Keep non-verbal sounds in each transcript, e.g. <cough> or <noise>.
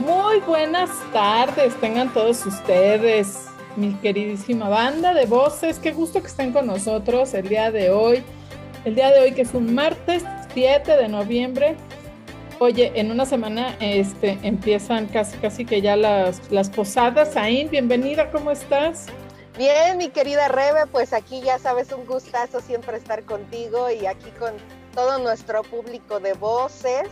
Muy buenas tardes, tengan todos ustedes, mi queridísima banda de voces. Qué gusto que estén con nosotros el día de hoy. El día de hoy que es un martes 7 de noviembre. Oye, en una semana este, empiezan casi casi que ya las, las posadas. Ain, bienvenida, ¿cómo estás? Bien, mi querida Rebe, pues aquí ya sabes, un gustazo siempre estar contigo y aquí con todo nuestro público de voces.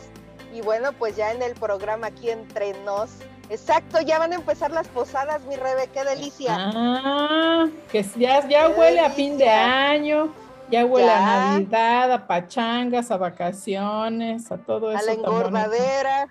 Y bueno, pues ya en el programa aquí entre nos. Exacto, ya van a empezar las posadas, mi Rebe, qué delicia. Ah, que ya, ya huele a fin de año, ya huele a Navidad, a pachangas, a vacaciones, a todo eso. A la engordadera.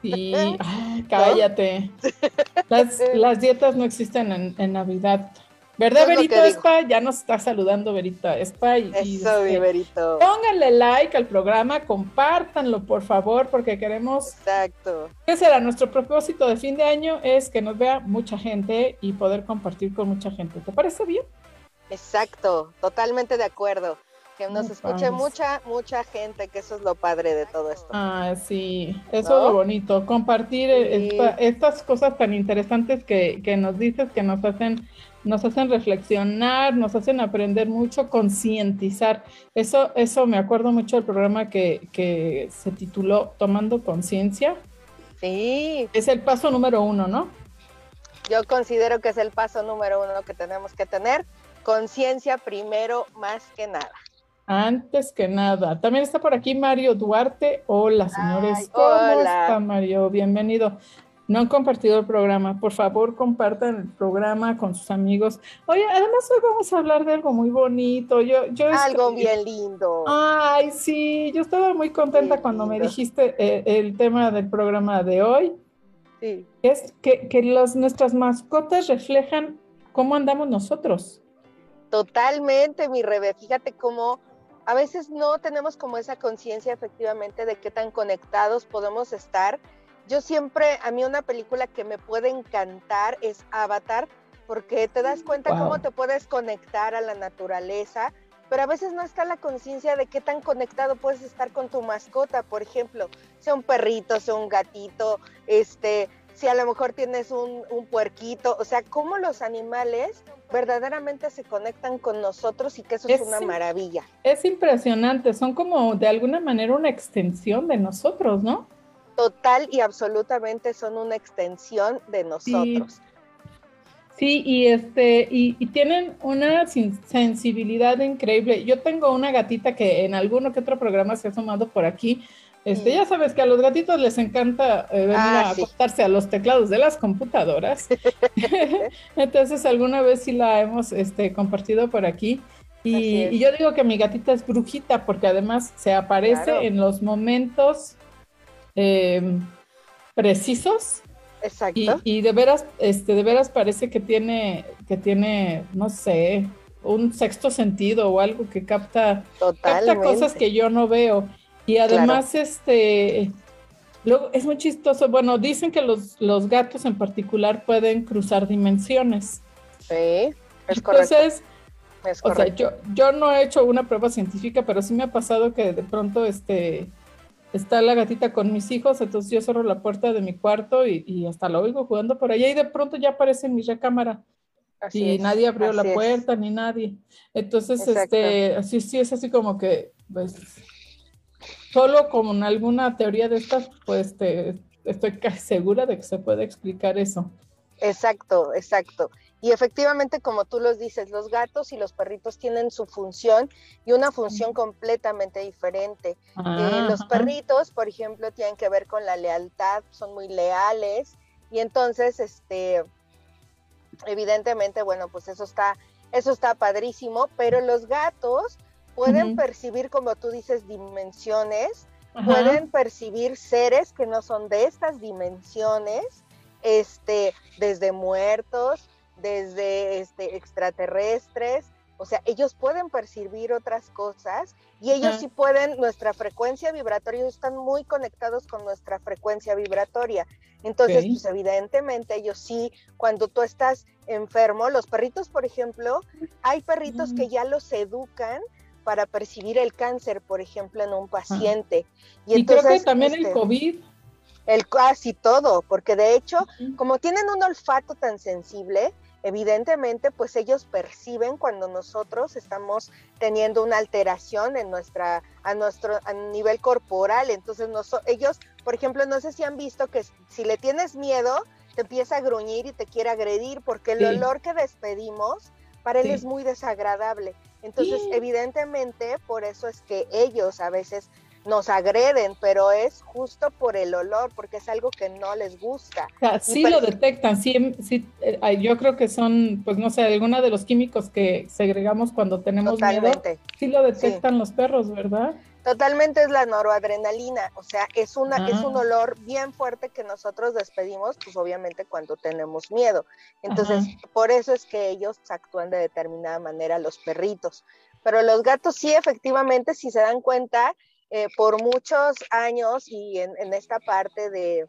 Sí, <laughs> cállate. <laughs> Las, las, dietas no existen en, en Navidad. ¿Verdad, Verito Espa? Ya nos está saludando Verito Espa. Y, Eso, mi este, Verito. Pónganle like al programa, compártanlo, por favor, porque queremos. Exacto. ¿Qué será? Nuestro propósito de fin de año es que nos vea mucha gente y poder compartir con mucha gente. ¿Te parece bien? Exacto, totalmente de acuerdo. Que nos escuche mucha, mucha gente, que eso es lo padre de todo esto. Ah, sí, eso es lo bonito, compartir estas cosas tan interesantes que, que nos dices, que nos hacen nos hacen reflexionar, nos hacen aprender mucho, concientizar. Eso, eso me acuerdo mucho del programa que, que se tituló Tomando Conciencia. Sí. Es el paso número uno, ¿no? Yo considero que es el paso número uno que tenemos que tener. Conciencia primero, más que nada. Antes que nada. También está por aquí Mario Duarte. Hola, señores. ¿Cómo hola. está, Mario? Bienvenido no han compartido el programa, por favor compartan el programa con sus amigos. Oye, además hoy vamos a hablar de algo muy bonito. Yo, yo algo bien lindo. Ay, sí, yo estaba muy contenta cuando me dijiste eh, el tema del programa de hoy. Sí. Es que, que nuestras mascotas reflejan cómo andamos nosotros. Totalmente, mi Rebe. Fíjate cómo a veces no tenemos como esa conciencia efectivamente de qué tan conectados podemos estar yo siempre, a mí una película que me puede encantar es Avatar, porque te das cuenta cómo te puedes conectar a la naturaleza, pero a veces no está la conciencia de qué tan conectado puedes estar con tu mascota, por ejemplo, sea un perrito, sea un gatito, este, si a lo mejor tienes un, un puerquito, o sea, cómo los animales verdaderamente se conectan con nosotros y que eso es, una maravilla. Es impresionante, son como de alguna manera una extensión de nosotros, ¿no? Total y absolutamente son una extensión de nosotros. Sí, y este, y, tienen una sensibilidad increíble. Yo tengo una gatita que en alguno que otro programa se ha sumado por aquí. Este, ya sabes que a los gatitos les encanta eh, venir ah, a acostarse a los teclados de las computadoras. <laughs> <laughs> Entonces alguna vez sí la hemos este, compartido por aquí. Y, yo digo que mi gatita es brujita porque además se aparece en los momentos eh, precisos. Exacto. Y, de veras, este, de veras parece que tiene, que tiene, no sé, un sexto sentido o algo que capta, capta cosas que yo no veo. Y además, este, luego es muy chistoso. Bueno, dicen que los, los gatos en particular pueden cruzar dimensiones. Sí, es Entonces, O sea, yo, yo no he hecho una prueba científica, pero sí me ha pasado que de pronto, este, está la gatita con mis hijos, entonces yo cierro la puerta de mi cuarto y, hasta la oigo jugando por allá y de pronto ya aparece en mi recámara. y nadie abrió la puerta, ni nadie. Entonces, este, así sí es así como que, pues, solo con alguna teoría de estas, pues te, estoy segura de que se puede explicar eso. Exacto, exacto. Y efectivamente, como tú los dices, los gatos y los perritos tienen su función y una función completamente diferente. Eh, los perritos, por ejemplo, tienen que ver con la lealtad, son muy leales y entonces, este, evidentemente, bueno, pues eso está, eso está padrísimo, pero los gatos pueden percibir, como tú dices, dimensiones, pueden percibir seres que no son de estas dimensiones, este, desde muertos, desde este, extraterrestres, o sea, ellos pueden percibir otras cosas y ellos sí pueden, nuestra frecuencia vibratoria, ellos están muy conectados con nuestra frecuencia vibratoria. Entonces, pues evidentemente ellos sí, cuando tú estás enfermo, los perritos, por ejemplo, hay perritos que ya los educan para percibir el cáncer, por ejemplo, en un paciente. Y, entonces, creo que también el este COVID. El casi todo, porque de hecho, como tienen un olfato tan sensible, evidentemente, pues ellos perciben cuando nosotros estamos teniendo una alteración en nuestra, a nuestro a nivel corporal. Entonces, ellos, por ejemplo, no sé si han visto que si le tienes miedo, te empieza a gruñir y te quiere agredir, porque el olor que despedimos para él es muy desagradable. Entonces, evidentemente, por eso es que ellos a veces nos agreden, pero es justo por el olor, porque es algo que no les gusta. sí lo detectan, sí, sí, eh, yo creo que son, pues no sé, alguna de los químicos que segregamos cuando tenemos miedo, sí lo detectan los perros, ¿verdad? Totalmente es la noradrenalina, o sea, es una es un ah. olor bien fuerte que nosotros despedimos, pues obviamente cuando tenemos miedo. Entonces, por eso es que ellos actúan de determinada manera los perritos. Pero los gatos sí efectivamente si se dan cuenta, eh, por muchos años y en, esta parte de,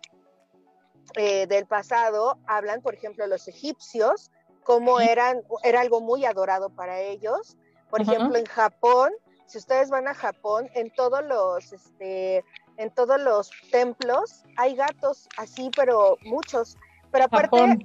eh, del pasado hablan, por ejemplo, los egipcios, como eran, era algo muy adorado para ellos. Por ejemplo, en Japón, si ustedes van a Japón, en todos los, este, en todos los templos hay gatos así, pero muchos. Pero aparte,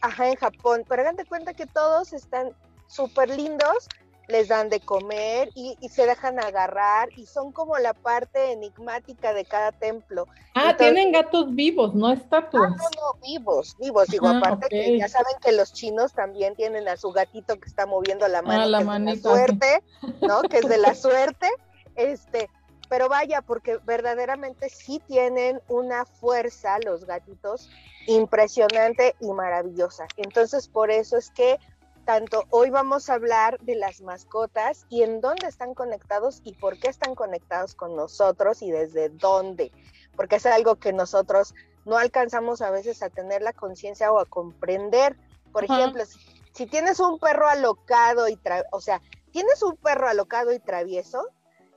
ajá, en Japón, pero hagan de cuenta que todos están súper lindos les dan de comer y, se dejan agarrar y son como la parte enigmática de cada templo. Ah, tienen gatos vivos, no estatuas. Ah, no, no, vivos, vivos. Digo, aparte que ya saben que los chinos también tienen a su gatito que está moviendo la mano, ah, la, que suerte, ¿no? que es de la suerte. Este, pero vaya, porque verdaderamente sí tienen una fuerza los gatitos impresionante y maravillosa. Entonces, por eso es que tanto hoy vamos a hablar de las mascotas y en dónde están conectados y por qué están conectados con nosotros y desde dónde, porque es algo que nosotros no alcanzamos a veces a tener la conciencia o a comprender. Por ejemplo, si, tienes un perro alocado y, o sea, tienes un perro alocado y travieso,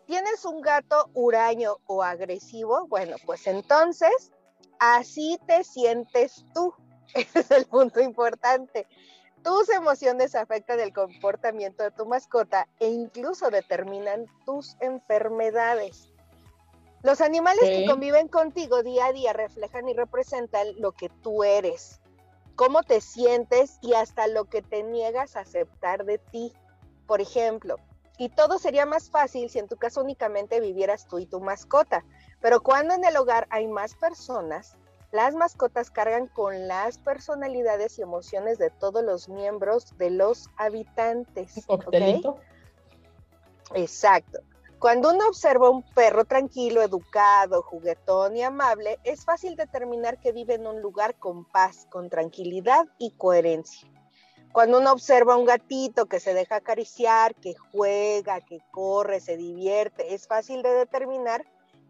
tienes un gato huraño o agresivo, bueno, pues entonces así te sientes tú. <laughs> Ese es el punto importante. Tus emociones afectan el comportamiento de tu mascota e incluso determinan tus enfermedades. Los animales que conviven contigo día a día reflejan y representan lo que tú eres, cómo te sientes y hasta lo que te niegas a aceptar de ti. Por ejemplo, y todo sería más fácil si en tu caso únicamente vivieras tú y tu mascota, pero cuando en el hogar hay más personas, las mascotas cargan con las personalidades y emociones de todos los miembros de los habitantes. Exacto. Cuando uno observa un perro tranquilo, educado, juguetón y amable, es fácil determinar que vive en un lugar con paz, con tranquilidad y coherencia. Cuando uno observa un gatito que se deja acariciar, que juega, que corre, se divierte, es fácil de determinar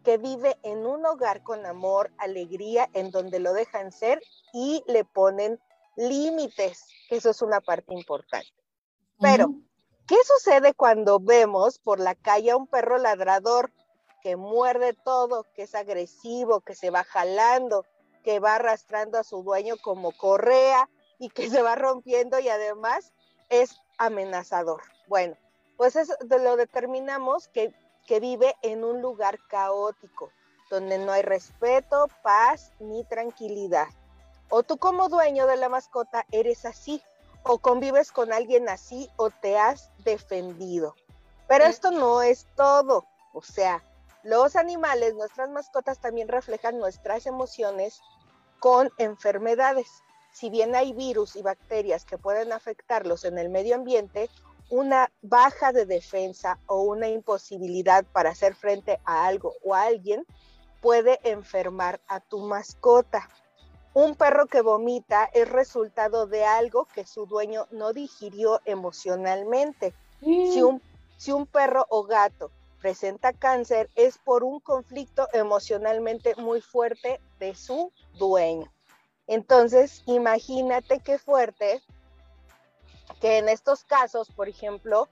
que vive en un hogar con amor, alegría, en donde lo dejan ser y le ponen límites, que eso es una parte importante. Pero, ¿qué sucede cuando vemos por la calle a un perro ladrador que muerde todo, que es agresivo, que se va jalando, que va arrastrando a su dueño como correa y que <laughs> se va rompiendo y además es amenazador? Bueno, pues eso lo determinamos que que vive en un lugar caótico, donde no hay respeto, paz ni tranquilidad. O tú como dueño de la mascota eres así, o convives con alguien así, o te has defendido. Pero esto no es todo. O sea, los animales, nuestras mascotas también reflejan nuestras emociones con enfermedades. Si bien hay virus y bacterias que pueden afectarlos en el medio ambiente, una baja de defensa o una imposibilidad para hacer frente a algo o a alguien puede enfermar a tu mascota. Un perro que vomita es resultado de algo que su dueño no digirió emocionalmente. Si, un, si un perro o gato presenta cáncer es por un conflicto emocionalmente muy fuerte de su dueño. Entonces, imagínate qué fuerte que en estos casos, por ejemplo,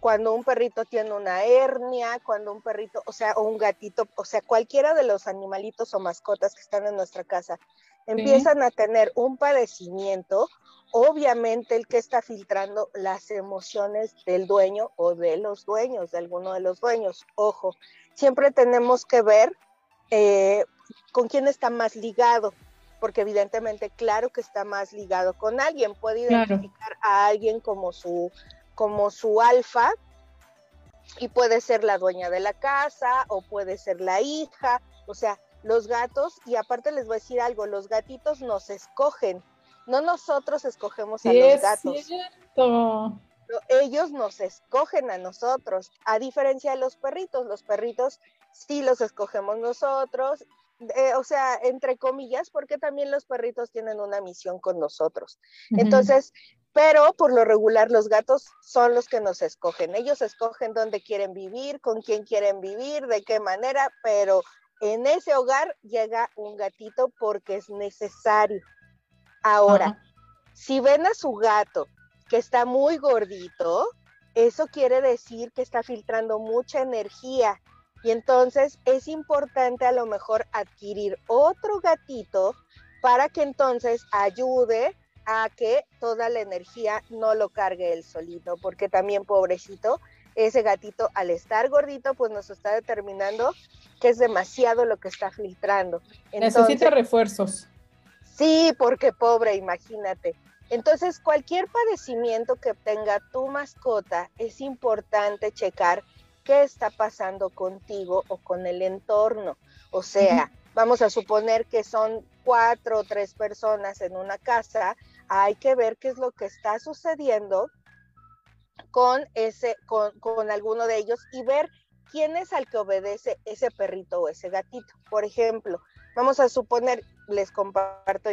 cuando un perrito tiene una hernia, cuando un perrito, o sea, o un gatito, o sea, cualquiera de los animalitos o mascotas que están en nuestra casa, empiezan a tener un padecimiento, obviamente el que está filtrando las emociones del dueño o de los dueños, de alguno de los dueños. Ojo, siempre tenemos que ver eh, con quién está más ligado, porque evidentemente, claro que está más ligado con alguien, puede identificar a alguien como su, como su alfa, y puede ser la dueña de la casa o puede ser la hija, o sea, los gatos, y aparte les voy a decir algo, los gatitos nos escogen, no nosotros escogemos a los gatos. Cierto. Ellos nos escogen a nosotros, a diferencia de los perritos, los perritos sí los escogemos nosotros, eh, o sea, entre comillas, porque también los perritos tienen una misión con nosotros. Entonces, pero por lo regular los gatos son los que nos escogen. Ellos escogen dónde quieren vivir, con quién quieren vivir, de qué manera, pero en ese hogar llega un gatito porque es necesario. Ahora, si ven a su gato que está muy gordito, eso quiere decir que está filtrando mucha energía y entonces es importante a lo mejor adquirir otro gatito para que entonces ayude a que toda la energía no lo cargue él solito, porque también pobrecito, ese gatito al estar gordito, pues nos está determinando que es demasiado lo que está filtrando. Necesita refuerzos. Sí, porque pobre, imagínate. Entonces, cualquier padecimiento que tenga tu mascota, es importante checar qué está pasando contigo o con el entorno. O sea, vamos a suponer que son cuatro o tres personas en una casa, hay que ver qué es lo que está sucediendo con ese, con, con alguno de ellos y ver quién es al que obedece ese perrito o ese gatito. Por ejemplo, vamos a suponer, les comparto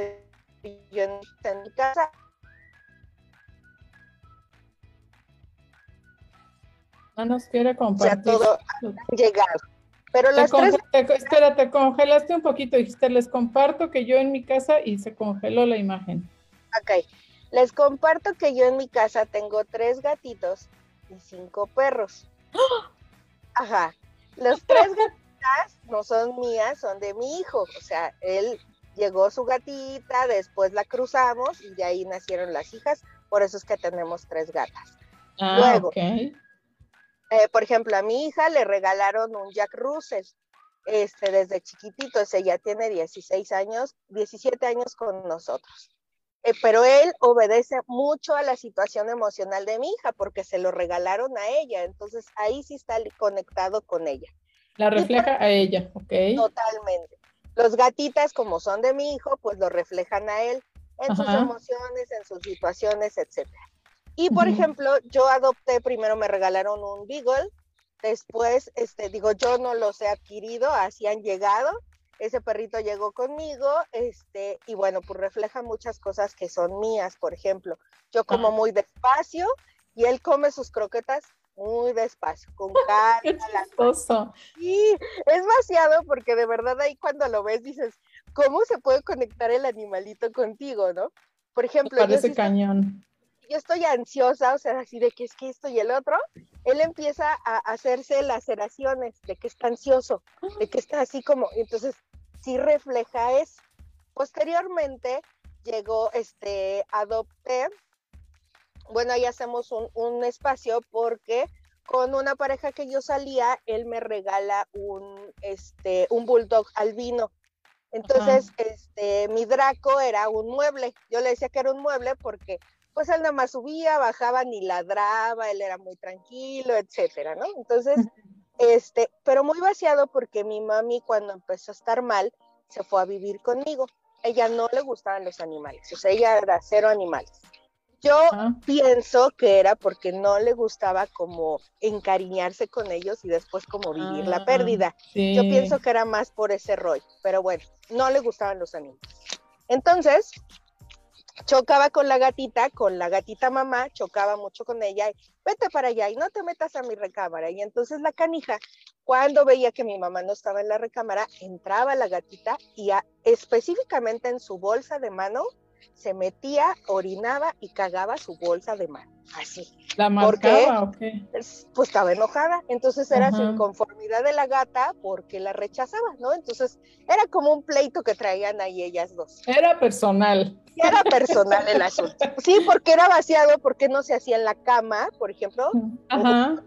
yo en, mi casa. No nos quiere compartir. Ya todo ha llegado. Pero las tres... espera, te congelaste un poquito. Dijiste, les comparto que yo en mi casa y se congeló la imagen. Ok, les comparto que yo en mi casa tengo tres gatitos y cinco perros. Ajá, los tres gatitas no son mías, son de mi hijo. O sea, él llegó su gatita, después la cruzamos y de ahí nacieron las hijas. Por eso es que tenemos tres gatas. Ah, Luego, eh, por ejemplo, a mi hija le regalaron un Jack Russell este, desde chiquitito, ese ya tiene 16 años, 17 años con nosotros. Eh, pero él obedece mucho a la situación emocional de mi hija porque se lo regalaron a ella, entonces ahí sí está conectado con ella. La refleja a ella, ok. Totalmente. Los gatitas, como son de mi hijo, pues lo reflejan a él en sus emociones, en sus situaciones, etc. Y por ejemplo, yo adopté, primero me regalaron un Beagle, después, este, digo, yo no los he adquirido, así han llegado, ese perrito llegó conmigo, este, y bueno, pues refleja muchas cosas que son mías, por ejemplo, yo como muy despacio y él come sus croquetas muy despacio, con <laughs> calma. Chistoso. Sí, es demasiado porque de verdad ahí cuando lo ves dices, ¿cómo se puede conectar el animalito contigo, no? Por ejemplo, parece cañón. Yo estoy ansiosa, o sea, así de que es que esto y el otro, él empieza a hacerse laceraciones de que está ansioso, de que está así como, entonces sí refleja eso. Posteriormente llegó, este, adopté, bueno, ahí hacemos un, espacio porque con una pareja que yo salía, él me regala un, este, un bulldog albino. Entonces, este, mi Draco era un mueble. Yo le decía que era un mueble porque, pues, él nada más subía, bajaba, ni ladraba, él era muy tranquilo, etcétera, ¿no? Entonces, este, pero muy vaciado porque mi mami cuando empezó a estar mal se fue a vivir conmigo. Ella no le gustaban los animales, o sea, ella era cero animales. Yo pienso que era porque no le gustaba como encariñarse con ellos y después como vivir la ah, pérdida. Yo pienso que era más por ese rollo, pero bueno, no le gustaban los animales. Entonces, chocaba con la gatita, con la gatita mamá, chocaba mucho con ella, y, vete para allá y no te metas a mi recámara. Y entonces la canija, cuando veía que mi mamá no estaba en la recámara, entraba la gatita y específicamente en su bolsa de mano se metía, orinaba y cagaba su bolsa de mano. Así. ¿La marcaba o qué? Pues estaba enojada. Entonces era su inconformidad de la gata porque la rechazaba, ¿no? Entonces era como un pleito que traían ahí ellas dos. Era personal. Era personal el asunto. Sí, porque era vaciado, porque no se hacía en la cama, por ejemplo. Ajá.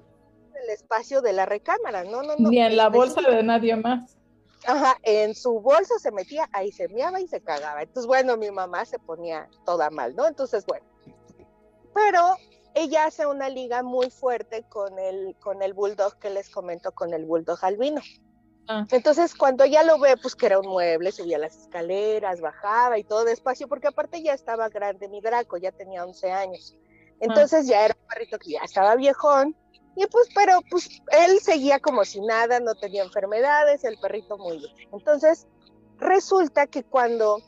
En el espacio de la recámara, no, no, no. Ni en la bolsa de nadie más. Ajá, en su bolsa se metía, ahí se meaba y se cagaba. Entonces, bueno, mi mamá se ponía toda mal, ¿no? Entonces, bueno. Pero ella hace una liga muy fuerte con el, con el bulldog que les comento, con el bulldog albino. Ah. Entonces, cuando ella lo ve, pues que era un mueble, subía las escaleras, bajaba y todo despacio, porque aparte ya estaba grande mi Draco, ya tenía 11 años. Entonces ya era un perrito que ya estaba viejón, y pues, pero pues él seguía como si nada, no tenía enfermedades, el perrito muy bien. Entonces, resulta que cuando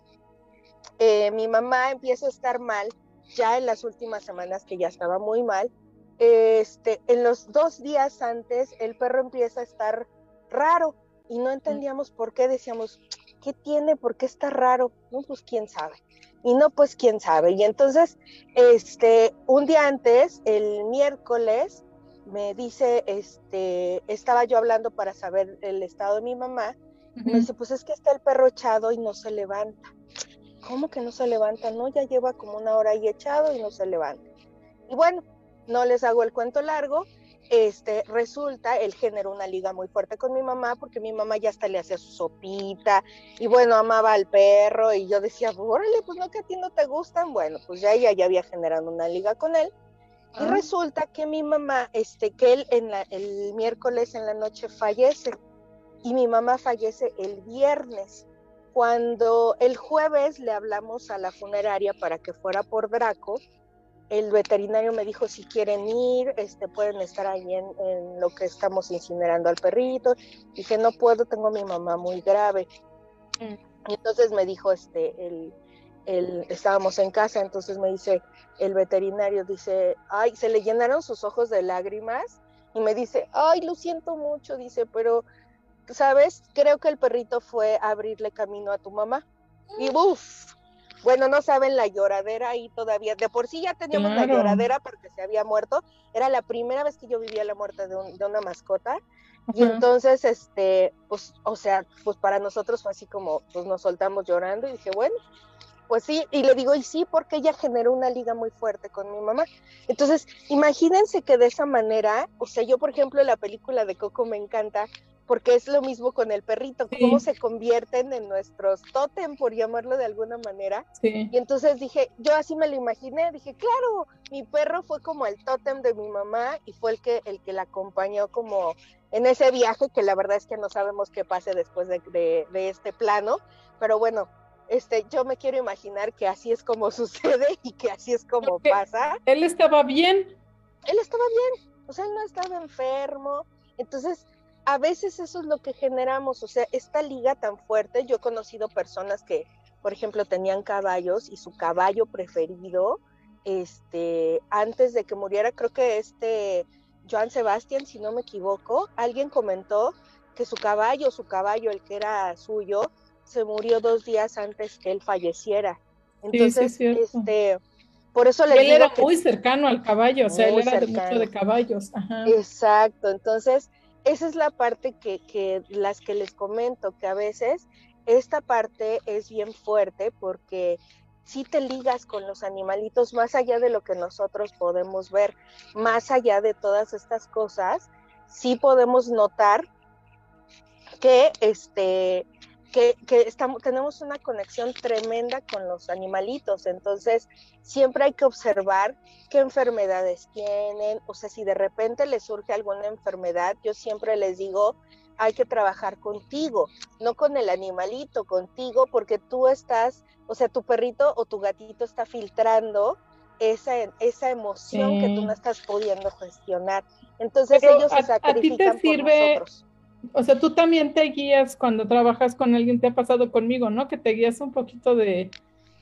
eh, mi mamá empieza a estar mal, ya en las últimas semanas que ya estaba muy mal, este, en los dos días antes el perro empieza a estar raro y no entendíamos por qué, decíamos, ¿qué tiene? ¿Por qué está raro? No, pues quién sabe. Y no, pues quién sabe. Y entonces, este, un día antes, el miércoles, me dice, este, estaba yo hablando para saber el estado de mi mamá, me dice, pues es que está el perro echado y no se levanta. ¿Cómo que no se levanta? No, ya lleva como una hora ahí echado y no se levanta. Y bueno, no les hago el cuento largo, este, resulta, él generó una liga muy fuerte con mi mamá porque mi mamá ya hasta le hacía su sopita y bueno, amaba al perro y yo decía, órale, pues no que a ti no te gustan, bueno, pues ya ella ya había generado una liga con él y resulta que mi mamá, este, que él en la, el miércoles en la noche fallece y mi mamá fallece el viernes. Cuando el jueves le hablamos a la funeraria para que fuera por Draco, el veterinario me dijo si quieren ir, este, pueden estar ahí en, en, lo que estamos incinerando al perrito. Dije, no puedo, tengo a mi mamá muy grave. Mm. Y entonces me dijo, este, el, el, estábamos en casa, entonces me dice el veterinario, dice, ay, se le llenaron sus ojos de lágrimas y me dice, ay, lo siento mucho, dice, pero, ¿sabes? Creo que el perrito fue a abrirle camino a tu mamá. Y uff, bueno, no saben la lloradera ahí todavía. De por sí ya teníamos la lloradera porque se había muerto. Era la primera vez que yo vivía la muerte de, una mascota. Y entonces, este, pues, o sea, pues para nosotros fue así como, pues nos soltamos llorando y dije, bueno, pues sí, y le digo, y sí, porque ella generó una liga muy fuerte con mi mamá. Entonces, imagínense que de esa manera, o sea, yo, por ejemplo, la película de Coco me encanta porque es lo mismo con el perrito, cómo se convierten en nuestros tótem, por llamarlo de alguna manera. Y entonces dije, yo así me lo imaginé, dije, claro, mi perro fue como el tótem de mi mamá y fue el que, el que la acompañó como en ese viaje, que la verdad es que no sabemos qué pase después de, de este plano, pero bueno, este, yo me quiero imaginar que así es como <laughs> sucede y que así es como pasa. Él estaba bien. Él estaba bien, o sea, él no estaba enfermo. Entonces, a veces eso es lo que generamos, o sea, esta liga tan fuerte, yo he conocido personas que, por ejemplo, tenían caballos y su caballo preferido, este, antes de que muriera, creo que este Joan Sebastián, si no me equivoco, alguien comentó que su caballo, su caballo, el que era suyo, se murió dos días antes que él falleciera. Entonces, este, por eso le él era muy cercano al caballo, o sea, él era de mucho de caballos. Exacto, entonces esa es la parte que, que las que les comento, que a veces esta parte es bien fuerte porque si te ligas con los animalitos más allá de lo que nosotros podemos ver, más allá de todas estas cosas, sí podemos notar que este que, estamos, tenemos una conexión tremenda con los animalitos, entonces siempre hay que observar qué enfermedades tienen, o sea, si de repente les surge alguna enfermedad, yo siempre les digo, hay que trabajar contigo, no con el animalito, contigo, porque tú estás, o sea, tu perrito o tu gatito está filtrando esa, esa emoción que tú no estás pudiendo gestionar. Entonces ellos se sacrifican por nosotros o sea, tú también te guías cuando trabajas con alguien, te ha pasado conmigo, ¿no? Que te guías un poquito de,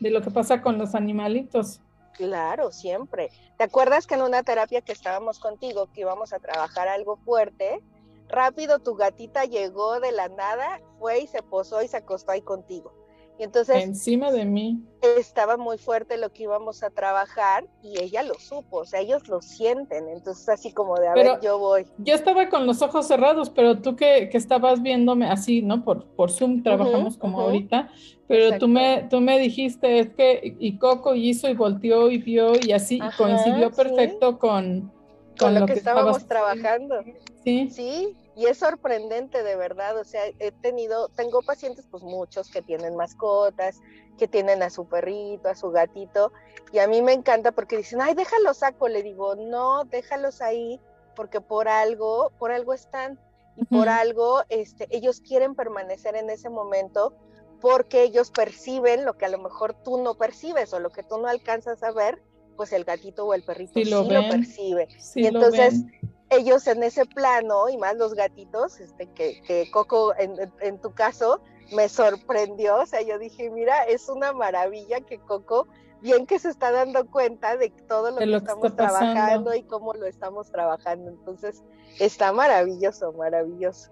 lo que pasa con los animalitos. Claro, siempre. ¿Te acuerdas que en una terapia que estábamos contigo, que íbamos a trabajar algo fuerte, rápido tu gatita llegó de la nada, fue y se posó y se acostó ahí contigo? Y entonces... Encima de mí. Estaba muy fuerte lo que íbamos a trabajar y ella lo supo, o sea, ellos lo sienten, entonces así como de, a ver, yo voy. Yo estaba con los ojos cerrados, pero tú que, que estabas viéndome así, ¿no? Por, por Zoom trabajamos como ahorita, pero tú me, tú me dijiste, es que, y Coco hizo y volteó y vio y así, coincidió perfecto con, con, lo, que, estábamos trabajando. Sí. Sí, y es sorprendente de verdad, o sea, he tenido, tengo pacientes pues muchos que tienen mascotas, que tienen a su perrito, a su gatito, y a mí me encanta porque dicen, ay, déjalos saco, le digo, no, déjalos ahí, porque por algo, por algo están, y por algo este, ellos quieren permanecer en ese momento porque ellos perciben lo que a lo mejor tú no percibes o lo que tú no alcanzas a ver, pues el gatito o el perrito sí, lo, percibe. y entonces ellos en ese plano, y más los gatitos, este, que, que Coco en, tu caso me sorprendió, o sea, yo dije, mira, es una maravilla que Coco, bien que se está dando cuenta de todo lo, que, estamos trabajando y cómo lo estamos trabajando, entonces está maravilloso, maravilloso.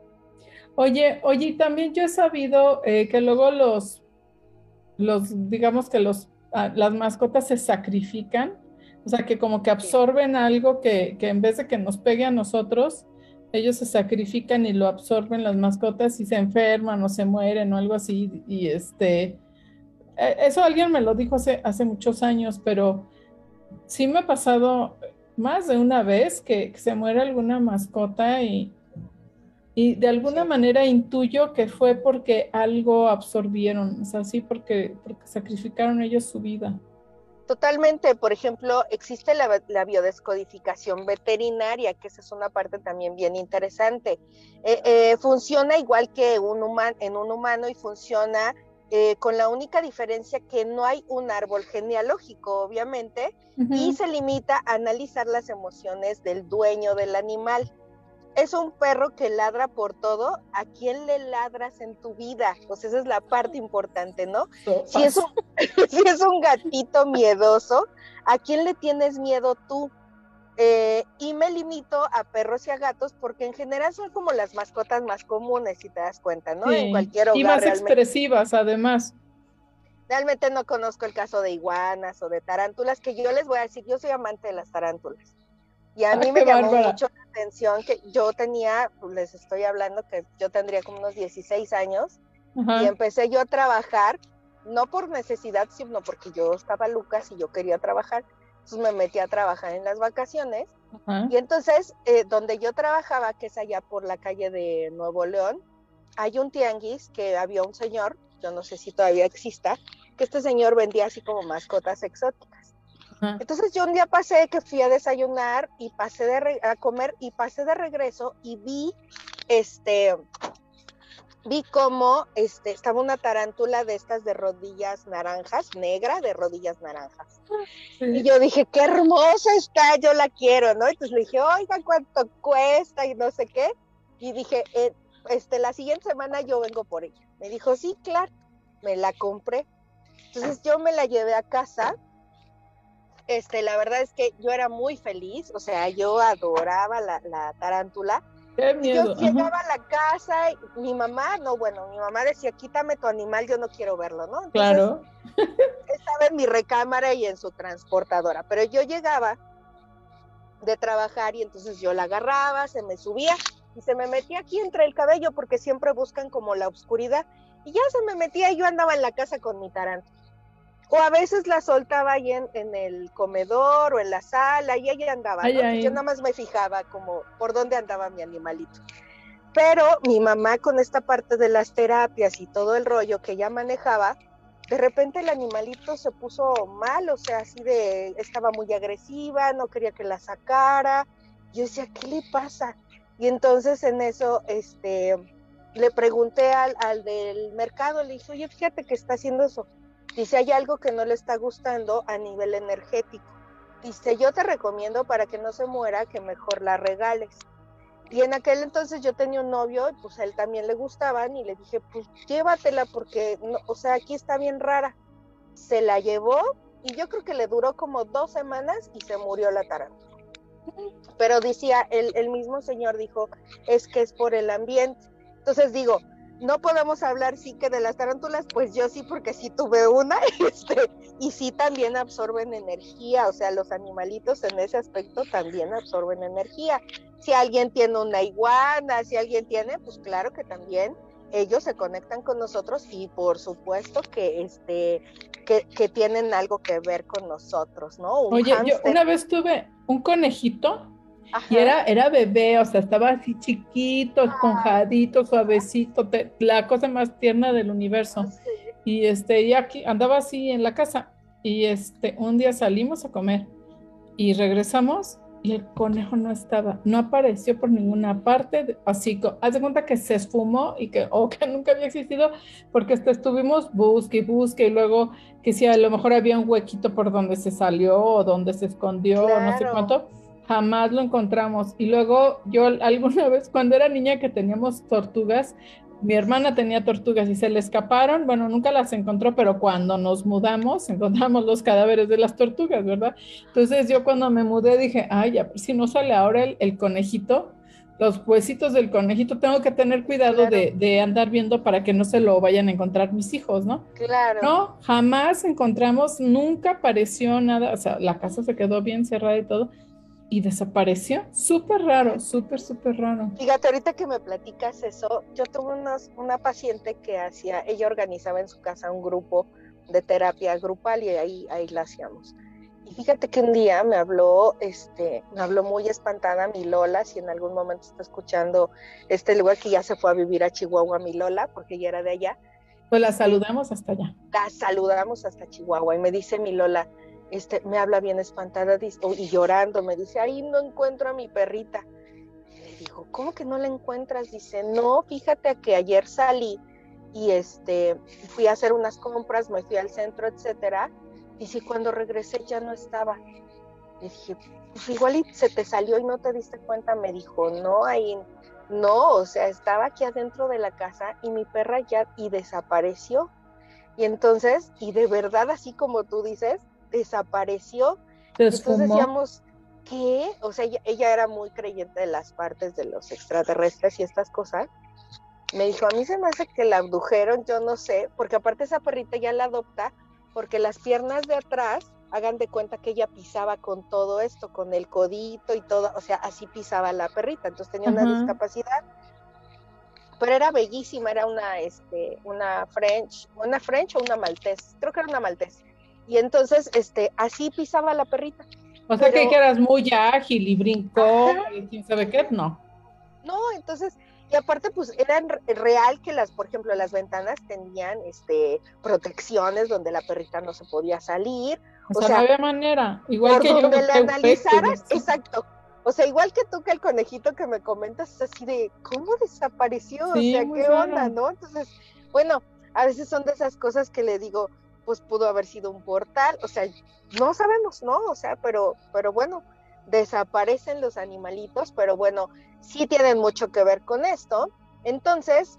Oye, oye, también yo he sabido eh, que luego los, los, digamos que los, ah, las mascotas se sacrifican o sea, que como que absorben algo que, en vez de que nos pegue a nosotros, ellos se sacrifican y lo absorben las mascotas y se enferman o se mueren o algo así. Y este, e, eso alguien me lo dijo hace, hace muchos años, pero sí me ha pasado más de una vez que, se muere alguna mascota y, y de alguna manera intuyo que fue porque algo absorbieron, o sea, sí, porque, porque sacrificaron ellos su vida. Totalmente, por ejemplo, existe la, biodescodificación veterinaria, que esa es una parte también bien interesante. Eh, eh, funciona igual que un en un humano y funciona eh, con la única diferencia que no hay un árbol genealógico, obviamente, y se limita a analizar las emociones del dueño del animal es un perro que ladra por todo, ¿a quién le ladras en tu vida? Pues esa es la parte importante, ¿no? Si es, un, <laughs> si es un gatito miedoso, ¿a quién le tienes miedo tú? Eh, y me limito a perros y a gatos porque en general son como las mascotas más comunes, si te das cuenta, ¿no? en cualquier hogar. Y más expresivas, además. Realmente no conozco el caso de iguanas o de tarántulas, que yo les voy a decir, yo soy amante de las tarántulas. Y a mí me llamó mucho la atención que yo tenía, pues les estoy hablando que yo tendría como unos 16 años y empecé yo a trabajar, no por necesidad, sino porque yo estaba Lucas y yo quería trabajar. Entonces me metí a trabajar en las vacaciones. Y entonces, eh, donde yo trabajaba, que es allá por la calle de Nuevo León, hay un tianguis que había un señor, yo no sé si todavía exista, que este señor vendía así como mascotas exóticas. Entonces yo un día pasé que fui a desayunar y pasé de a comer y pasé de regreso y vi este vi como este estaba una tarántula de estas de rodillas naranjas, negra de rodillas naranjas. Y yo dije, qué hermosa está, yo la quiero, ¿no? Entonces le dije, oiga, ¿cuánto cuesta? Y no sé qué. Y dije, eh, este, la siguiente semana yo vengo por ella. Me dijo, sí, claro, me la compré. Entonces yo me la llevé a casa este, la verdad es que yo era muy feliz, o sea, yo adoraba la, tarántula. Yo llegaba a la casa y mi mamá, no, bueno, mi mamá decía, quítame tu animal, yo no quiero verlo, ¿no? claro. <laughs> Estaba en mi recámara y en su transportadora, pero yo llegaba de trabajar y entonces yo la agarraba, se me subía y se me metía aquí entre el cabello porque siempre buscan como la oscuridad y ya se me metía y yo andaba en la casa con mi tarántula o a veces la soltaba ahí en, el comedor o en la sala y ella andaba, yo nada más me fijaba como por dónde andaba mi animalito. Pero mi mamá con esta parte de las terapias y todo el rollo que ella manejaba, de repente el animalito se puso mal, o sea, así de, estaba muy agresiva, no quería que la sacara. Yo decía, ¿qué le pasa? Y entonces en eso, este, le pregunté al, al del mercado, le dije, oye, fíjate que está haciendo eso Dice, hay algo que no le está gustando a nivel energético. Dice, yo te recomiendo para que no se muera que mejor la regales. Y en aquel entonces yo tenía un novio, pues a él también le gustaban y le dije, pues llévatela porque, o sea, aquí está bien rara. Se la llevó y yo creo que le duró como dos semanas y se murió la tarántula. Pero decía, el, el mismo señor dijo, es que es por el ambiente. Entonces digo, no podemos hablar sí que de las tarántulas, pues yo sí porque sí tuve una, <laughs> este, y sí también absorben energía, o sea, los animalitos en ese aspecto también absorben energía. Si alguien tiene una iguana, si alguien tiene, pues claro que también ellos se conectan con nosotros y por supuesto que este que, tienen algo que ver con nosotros, ¿no? Oye, yo una vez tuve un conejito Y era, era bebé, o sea, estaba así chiquito, ah. esponjadito, suavecito, la cosa más tierna del universo. Y este, y aquí andaba así en la casa. Y este, un día salimos a comer y regresamos y el conejo no estaba, no apareció por ninguna parte, así, haz de cuenta que se esfumó y que, <laughs> o que nunca había existido, porque hasta estuvimos busque y busque, y luego que si a lo mejor había un huequito por donde se salió o donde se escondió, no sé cuánto, jamás lo encontramos. Y luego yo alguna <laughs> vez, cuando era niña que teníamos tortugas, mi hermana tenía tortugas y se le escaparon, bueno, nunca las encontró, pero cuando nos mudamos <laughs> encontramos los cadáveres de las tortugas, ¿verdad? Entonces yo cuando me mudé dije, ay, a si no sale ahora el, conejito, los huesitos del conejito, tengo que tener cuidado de, de, andar viendo para que no se lo vayan a encontrar mis hijos, ¿no? Claro. No, jamás encontramos, nunca apareció nada, o sea, la casa se quedó bien cerrada y todo, y desapareció. Súper raro, súper, súper raro. Fíjate, ahorita que me platicas eso, yo tuve una paciente que hacía, ella organizaba en su casa un grupo de terapia grupal y ahí, ahí la hacíamos. Y fíjate que un día me habló, este, me habló muy espantada mi Lola, si en algún momento está escuchando este lugar que ya se fue a vivir a Chihuahua, mi Lola, porque ella era de allá. Pues la saludamos hasta allá. La saludamos hasta Chihuahua y me dice mi Lola, este, me habla bien espantada y llorando, me dice, ahí no encuentro a mi perrita. le digo, ¿cómo que no la encuentras? Dice, no, fíjate que ayer salí y este, fui a hacer unas compras, me fui al centro, etcétera. Dice, cuando regresé ya no estaba. Le dije, pues igual se te salió y no te diste cuenta. Me dijo, no, ahí, no, o sea, estaba aquí adentro de la casa y mi perra ya, y desapareció. Y entonces, y de verdad, así como tú dices, desapareció. Entonces decíamos, ¿qué? O sea, ella, era muy creyente de las partes de los extraterrestres y estas cosas. Me dijo, a mí se me hace que la abdujeron, yo no sé, porque aparte esa perrita ya la adopta, porque las piernas de atrás, hagan de cuenta que ella pisaba con todo esto, con el codito y todo, o sea, así pisaba la perrita, entonces tenía una discapacidad pero era bellísima, era una, este, una French, una French o una maltés, creo que era una maltés. Y entonces, este, así pisaba la perrita. O sea que, eras muy ágil y brincó y quién sabe qué, no. No, entonces, y aparte, pues era real que las, por ejemplo, las ventanas tenían este protecciones donde la perrita no se podía salir. O, sea, no había manera. Igual que donde yo, le analizaras, exacto. O sea, igual que tú que el conejito que me comentas es así de cómo desapareció, o sea, qué onda, ¿no? Entonces, bueno, a veces son de esas cosas que le digo, pues pudo haber sido un portal, o sea, no sabemos, ¿no? O sea, pero, pero bueno, desaparecen los animalitos, pero bueno, sí tienen mucho que ver con esto. Entonces,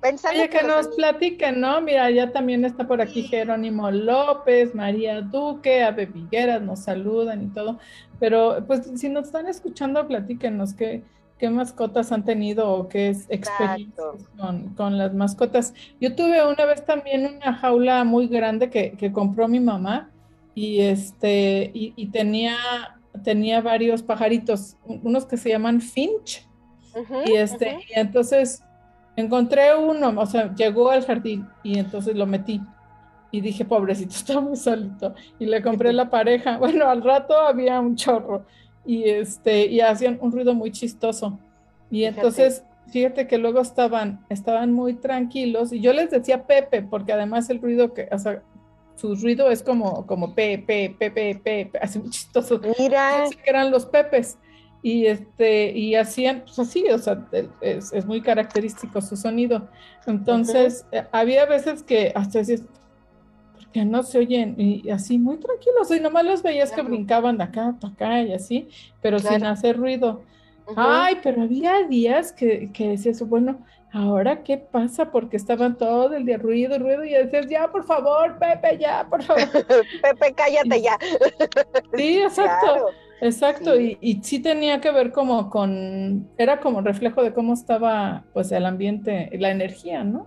pensando Oye, que, nos platiquen, ¿no? Mira, ya también está por aquí Jerónimo López, María Duque, Ave Vigueras, nos saludan y todo, pero pues si nos están escuchando, platíquenos que qué mascotas han tenido o qué experiencias con, las mascotas. Yo tuve una vez también una jaula muy grande que, compró mi mamá y este y, tenía tenía varios pajaritos, unos que se llaman finch y este y entonces encontré uno, o sea, llegó al jardín y entonces lo metí y dije, pobrecito, <laughs> está muy solito. Y le compré <laughs> la pareja. Bueno, al rato había un chorro y este y hacían un ruido muy chistoso. Y entonces, fíjate que luego estaban estaban muy tranquilos y yo les decía Pepe porque además el ruido que, o sea, su ruido es como como Pepe, Pepe, Pepe, así muy chistoso. Mira, que eran los Pepes. Y este y hacían pues así, o sea, es, es muy característico su sonido. Entonces, eh, había veces que hasta decías, que no se oyen y así muy tranquilos y nomás los veías que brincaban de acá para acá y así, pero sin hacer ruido. Ay, pero había días que, que decías, bueno, ahora qué pasa porque estaban todo el día ruido, ruido y decías, ya, por favor, Pepe, ya, por favor. <laughs> Pepe, cállate ya. <laughs> sí, exacto. Exacto, Y, y sí tenía que ver como con, era como reflejo de cómo estaba pues el ambiente, la energía, ¿no?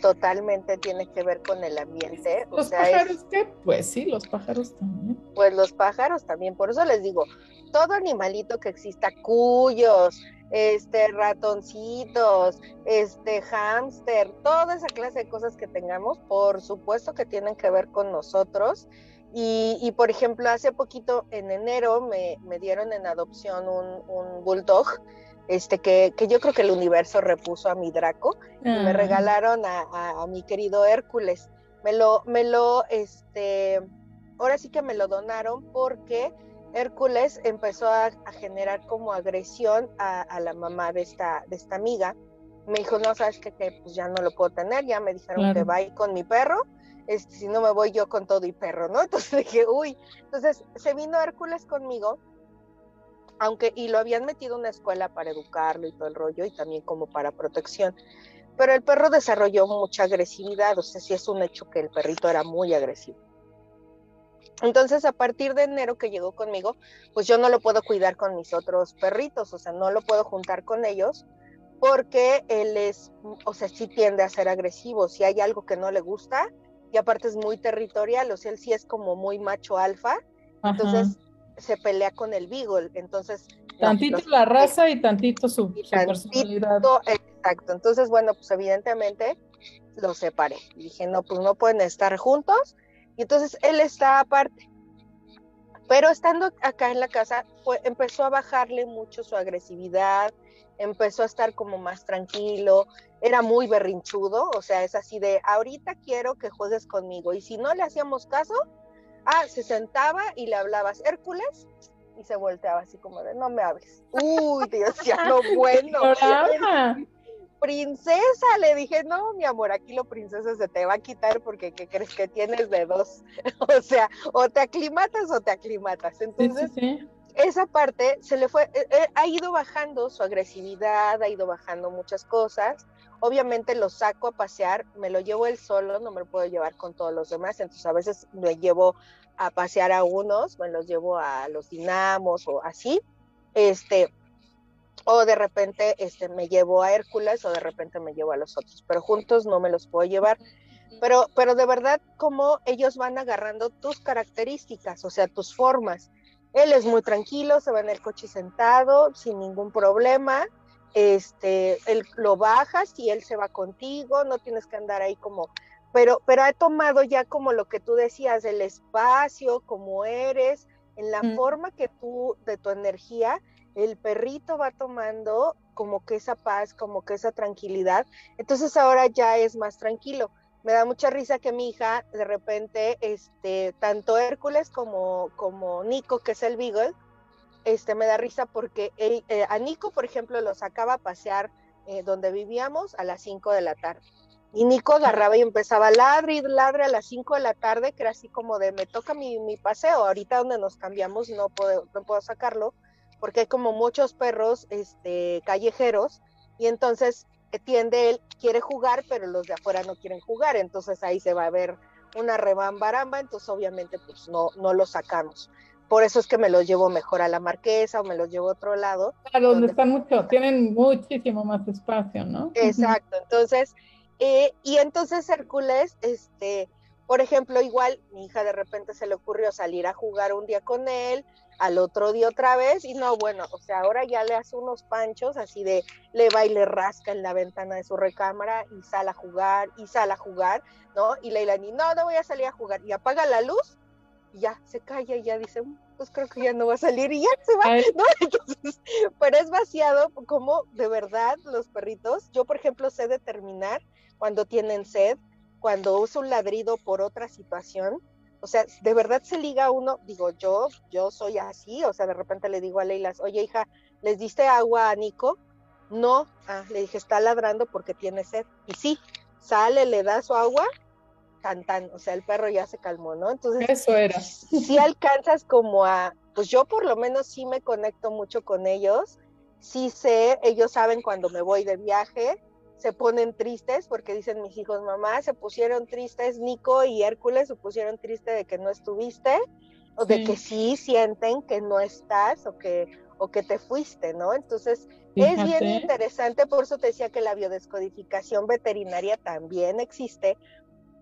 Totalmente tiene que ver con el ambiente. ¿Los pájaros qué? Pues sí, los pájaros también. Pues los pájaros también, por eso les digo, todo animalito que exista, cuyos, este, ratoncitos, este, hámster, toda esa clase de cosas que tengamos, por supuesto que tienen que ver con nosotros Y, por ejemplo, hace poquito, en enero, me, dieron en adopción un, bulldog, este, que, yo creo que el universo repuso a mi Draco, y me ah. regalaron a, mi querido Hércules. Me lo, me lo, este, ahora sí que me lo donaron porque Hércules empezó a, generar como agresión a, la mamá de esta, de esta amiga. Me dijo, no, sabes que, pues ya no lo puedo tener, ya me dijeron que va a ir con mi perro este, si no me voy yo con todo y perro, ¿no? <laughs> Entonces dije, uy, entonces se vino Hércules conmigo, aunque, y lo habían metido en una escuela para educarlo y todo el rollo, y también como para protección, pero el perro desarrolló mucha agresividad, o sea, sí es un hecho que el perrito era muy agresivo. Entonces, a partir de enero que llegó conmigo, pues yo no lo puedo cuidar con mis otros perritos, o sea, no lo puedo juntar con ellos porque él es, o sea, sí tiende a ser agresivo. Si hay algo que no le gusta, y aparte es muy territorial, o sea, él sí es como muy macho alfa, entonces se pelea con el beagle, entonces... Tantito la raza y tantito su, personalidad. Exacto, entonces bueno, pues evidentemente los separé. dije, no, pues no pueden estar juntos, y entonces él está aparte. Pero estando acá en la casa, fue, empezó a bajarle mucho su agresividad, empezó a estar como más tranquilo, era muy berrinchudo, o sea, es así de, ahorita quiero que juegues conmigo. Y si no le hacíamos caso, ah, se sentaba y le hablabas, Hércules, y se volteaba así como de, no me hables. Uy, Dios, ya no, <laughs> bueno. princesa, le dije, no, mi amor, aquí lo princesa se te va a quitar porque ¿qué crees que tienes de dos? <laughs> o sea, o te aclimatas o te aclimatas. Entonces, esa parte se le fue, eh, eh, ha ido bajando su agresividad, ha ido bajando muchas cosas Obviamente lo saco a pasear, me lo llevo él solo, no me lo puedo llevar con todos los demás, entonces a veces me llevo a pasear a unos, me los llevo a los dinamos o así, este, o de repente este, me llevo a Hércules o de repente me llevo a los otros, pero juntos no me los puedo llevar. Pero, pero de verdad, como ellos van agarrando tus características, o sea, tus formas. Él es muy tranquilo, se va en el coche sentado, sin ningún problema este, él lo bajas y él se va contigo, no tienes que andar ahí como, pero, pero ha tomado ya como lo que tú decías, el espacio, como eres, en la mm. forma que tú, de tu energía, el perrito va tomando como que esa paz, como que esa tranquilidad, entonces ahora ya es más tranquilo. Me da mucha risa que mi hija, de repente, este, tanto Hércules como, como Nico, que es el Beagle, este, me da risa porque eh, a Nico, por ejemplo, lo sacaba a pasear eh, donde vivíamos a las 5 de la tarde. Y Nico agarraba y empezaba a ladre y ladre a las 5 de la tarde, que era así como de me toca mi, paseo. Ahorita donde nos cambiamos no puedo, no puedo sacarlo, porque hay como muchos perros este, callejeros, y entonces eh, tiende él, quiere jugar, pero los de afuera no quieren jugar, entonces ahí se va a ver una rebambaramba, entonces obviamente pues no, no lo sacamos por eso es que me los llevo mejor a la marquesa o me los llevo a otro lado. A donde, están mucho, tienen muchísimo más espacio, ¿no? Exacto, entonces, eh, y entonces Hércules, este, por ejemplo, igual mi hija de repente se le ocurrió salir a jugar un día con él, al otro día otra vez, y no, bueno, o sea, ahora ya le hace unos panchos así de le va y le rasca en la ventana de su recámara y sale a jugar, y sale a jugar, ¿no? Y Leilani, no, no voy a salir a jugar, y apaga la luz ya se calla y ya dice, mm, pues creo que ya no va a salir y ya se va, ¿no? <laughs> Entonces, pero es vaciado como de verdad los perritos. Yo, por ejemplo, sé determinar cuando tienen sed, cuando uso un ladrido por otra situación. O sea, de verdad se liga uno, digo, yo, yo soy así, o sea, de repente le digo a Leila, oye hija, ¿les diste agua a Nico? No, ah, le dije, está ladrando porque tiene sed. Y sí, sale, le da su agua cantan, o sea, el perro ya se calmó, ¿no? Entonces, eso era. Si alcanzas como a, pues yo por lo menos sí me conecto mucho con ellos, sí sé, ellos saben cuando me voy de viaje, se ponen tristes porque dicen mis hijos, mamá, se pusieron tristes, Nico y Hércules se pusieron tristes de que no estuviste, o de que sí sienten que no estás o que, o que te fuiste, ¿no? Entonces, es bien interesante, por eso te decía que la biodescodificación veterinaria también existe,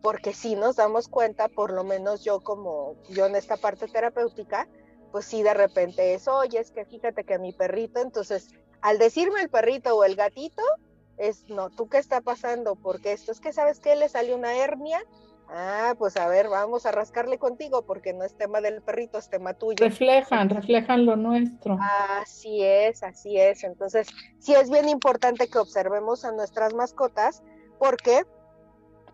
porque si nos damos cuenta, por lo menos yo como yo en esta parte terapéutica, pues sí de repente es, oye, es que fíjate que mi perrito, entonces al decirme el perrito o el gatito, es, no, ¿tú qué está pasando? Porque esto es que sabes que le salió una hernia, Ah, pues a ver, vamos a rascarle contigo porque no es tema del perrito, es tema tuyo. Reflejan, reflejan lo nuestro. Así es, así es. Entonces, sí es bien importante que observemos a nuestras mascotas porque,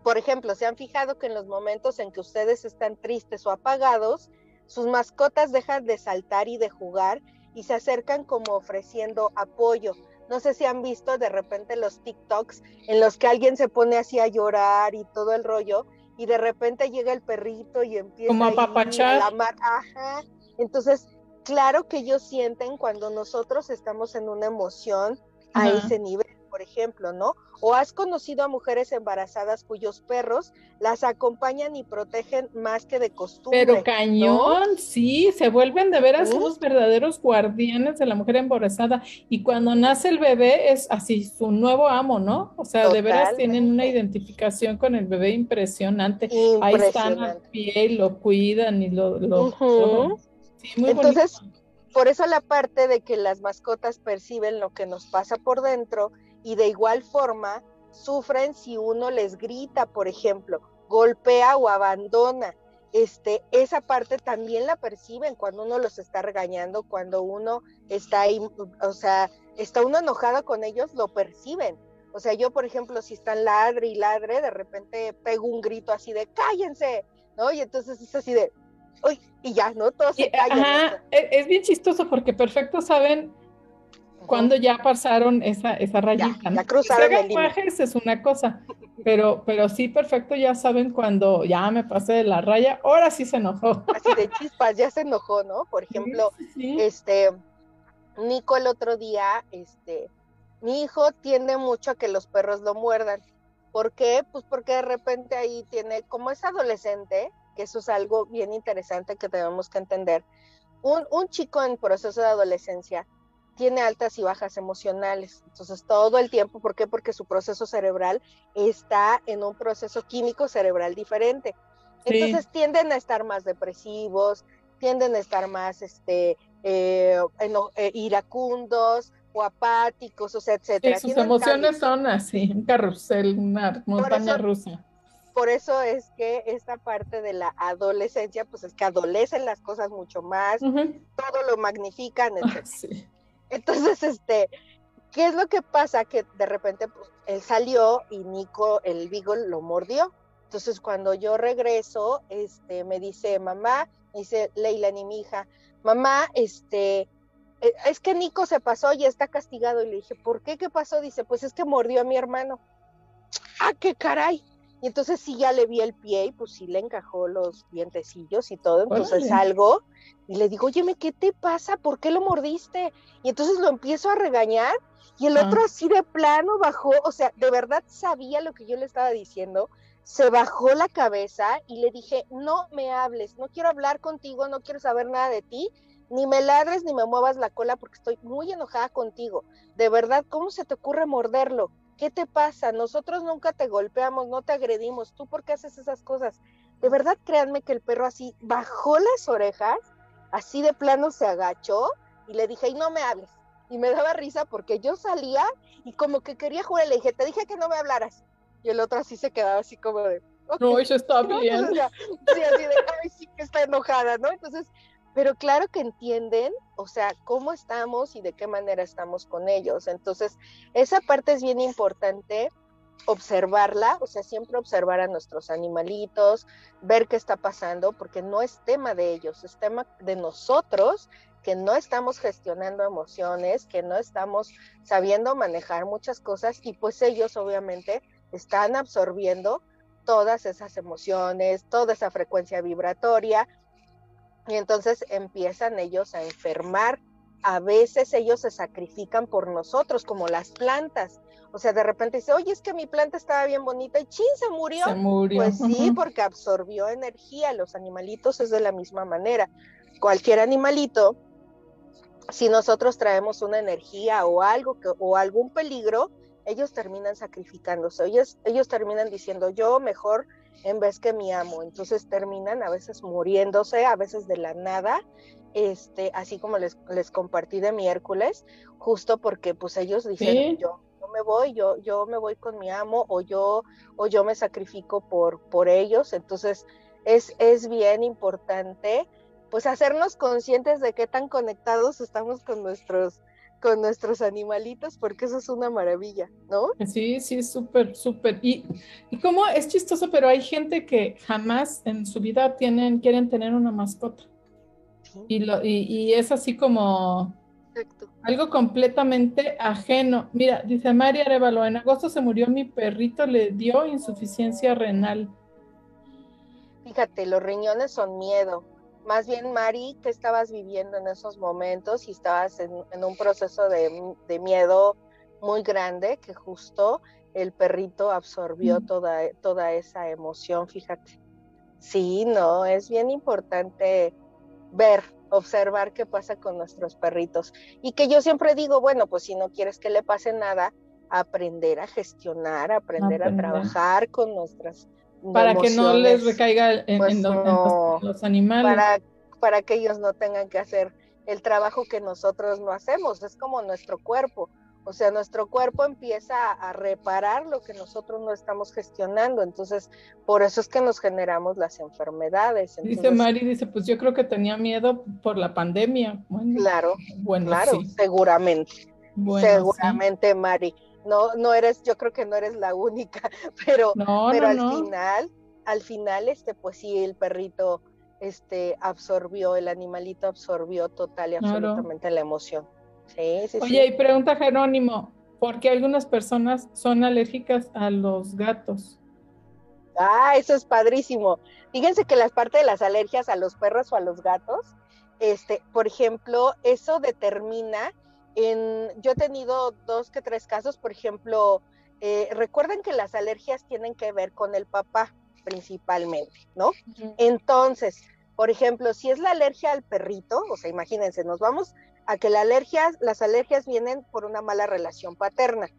por ejemplo, se han fijado que en los momentos en que ustedes están tristes o apagados, sus mascotas dejan de saltar y de jugar y se acercan como ofreciendo apoyo. No sé si han visto de repente los TikToks en los que alguien se pone así a llorar y todo el rollo y de repente llega el perrito y empieza Como a papachar. Ajá. Entonces, claro que ellos sienten cuando nosotros estamos en una emoción a ese nivel por ejemplo, ¿no? O has conocido a mujeres embarazadas cuyos perros las acompañan y protegen más que de costumbre. Pero cañón, sí, se vuelven de veras unos verdaderos guardianes de la mujer embarazada. Y cuando nace el bebé es así, su nuevo amo, ¿no? O sea, de veras tienen una identificación con el bebé impresionante. Ahí están a pie y lo cuidan y lo... sí, muy Entonces, por eso la parte de que las mascotas perciben lo que nos pasa por dentro y de igual forma sufren si uno les grita, por ejemplo, golpea o abandona. Este, esa parte también la perciben cuando uno los está regañando, cuando uno está ahí, o sea, está uno enojado con ellos, lo perciben. O sea, yo, por ejemplo, si están ladre y ladre, de repente pego un grito así de cállense, ¿no? Y entonces es así de, uy, y ya, ¿no? Todos se callan. Ajá, es, es bien chistoso porque perfecto saben cuando ya pasaron esa, esa rayita. Ya, cruzaron el es una cosa, pero, pero sí, perfecto, ya saben cuando ya me pasé de la raya, ahora sí se enojó. Así de chispas, ya se enojó, ¿no? Por ejemplo, este, Nico el otro día, este, mi hijo tiende mucho a que los perros lo muerdan. ¿Por qué? Pues porque de repente ahí tiene, como es adolescente, que eso es algo bien interesante que tenemos que entender, un, un chico en proceso de adolescencia tiene altas y bajas emocionales. Entonces, todo el tiempo, ¿por qué? Porque su proceso cerebral está en un proceso químico cerebral diferente. Entonces, tienden a estar más depresivos, tienden a estar más este, eh, eh, iracundos o apáticos, o sea, etcétera. sus emociones son así, un carrusel, una montaña rusa. Por eso es que esta parte de la adolescencia, pues es que adolecen las cosas mucho más, todo lo magnifican, etc. sí. Entonces, este, ¿qué es lo que pasa? Que de repente pues, él salió y Nico, el Beagle, lo mordió. Entonces, cuando yo regreso, este, me dice, mamá, dice Leila, ni mi hija, mamá, este, e, es que Nico se pasó y está castigado. Y le dije, ¿por qué? ¿Qué pasó? Dice, pues es que mordió a mi hermano. ¡Ah, qué caray! Y entonces sí ya le vi el pie y pues sí le encajó los dientecillos y todo. Entonces salgo y le digo, oye, ¿qué te pasa? ¿Por qué lo mordiste? Y entonces lo empiezo a regañar y el otro así de plano bajó, o sea, de verdad sabía lo que yo le estaba diciendo, se bajó la cabeza y le dije, no me hables, no quiero hablar contigo, no quiero saber nada de ti, ni me ladres ni me muevas la cola porque estoy muy enojada contigo. De verdad, ¿cómo se te ocurre morderlo? ¿Qué te pasa? Nosotros nunca te golpeamos, no te agredimos. ¿Tú por qué haces esas cosas? De verdad, créanme que el perro así bajó las orejas, así de plano se agachó y le dije, y no me hables. Y me daba risa porque yo salía y como que quería jugar. Le dije, te dije que no me hablaras. Y el otro así se quedaba así como de... no, ella está <laughs> bien. sí, así de, ay, sí que está enojada, ¿no? Entonces, pero claro que entienden, o sea, cómo estamos y de qué manera estamos con ellos. Entonces, esa parte es bien importante observarla, o sea, siempre observar a nuestros animalitos, ver qué está pasando, porque no es tema de ellos, es tema de nosotros que no estamos gestionando emociones, que no estamos sabiendo manejar muchas cosas y pues ellos obviamente están absorbiendo todas esas emociones, toda esa frecuencia vibratoria y entonces empiezan ellos a enfermar. A veces ellos se sacrifican por nosotros, como las plantas. O sea, de repente dice, oye, es que mi planta estaba bien bonita y chin, se murió. Se murió. Pues sí, porque absorbió energía. Los animalitos es de la misma manera. Cualquier animalito, si nosotros traemos una energía o algo que, o algún peligro, ellos terminan sacrificándose. Ellos, ellos terminan diciendo, yo mejor en vez que mi amo. Entonces terminan a veces muriéndose, a veces de la nada, este, así como les, les compartí de miércoles, justo porque pues ellos dicen, yo, me voy, yo, yo me voy con mi amo o yo, o yo me sacrifico por, por ellos. Entonces es, es bien importante pues hacernos conscientes de qué tan conectados estamos con nuestros con nuestros animalitos, porque eso es una maravilla, ¿no? Sí, sí, súper, súper. Y, y como es chistoso, pero hay gente que jamás en su vida tienen, quieren tener una mascota. Y, lo, y, es así como algo completamente ajeno. Mira, dice María Arevalo, en agosto se murió mi perrito, le dio insuficiencia renal. Fíjate, los riñones son miedo más bien, Mari, ¿qué estabas viviendo en esos momentos? Y estabas en, un proceso de, miedo muy grande que justo el perrito absorbió toda, toda esa emoción, fíjate. Sí, no, es bien importante ver, observar qué pasa con nuestros perritos. Y que yo siempre digo, bueno, pues si no quieres que le pase nada, aprender a gestionar, aprender, a trabajar con nuestras para que no les recaiga en, pues los, animales. Para, para que ellos no tengan que hacer el trabajo que nosotros no hacemos. Es como nuestro cuerpo. O sea, nuestro cuerpo empieza a, reparar lo que nosotros no estamos gestionando. Entonces, por eso es que nos generamos las enfermedades. dice Mari, dice, pues yo creo que tenía miedo por la pandemia. claro, bueno, claro, seguramente. seguramente, Mari no, no eres, yo creo que no eres la única, <laughs> pero, pero al final, al final, este, pues sí, el perrito, este, absorbió, el animalito absorbió total y absolutamente la emoción. Sí, sí, Oye, y pregunta Jerónimo, ¿por qué algunas personas son alérgicas a los gatos? Ah, eso es padrísimo. Fíjense que las partes de las alergias a los perros o a los gatos, este, por ejemplo, eso determina yo he tenido dos que tres casos, por ejemplo, eh, recuerden que las alergias tienen que ver con el papá principalmente, ¿no? Entonces, por ejemplo, si es la alergia al perrito, o sea, imagínense, nos vamos a que la alergia, las alergias vienen por una mala relación paterna.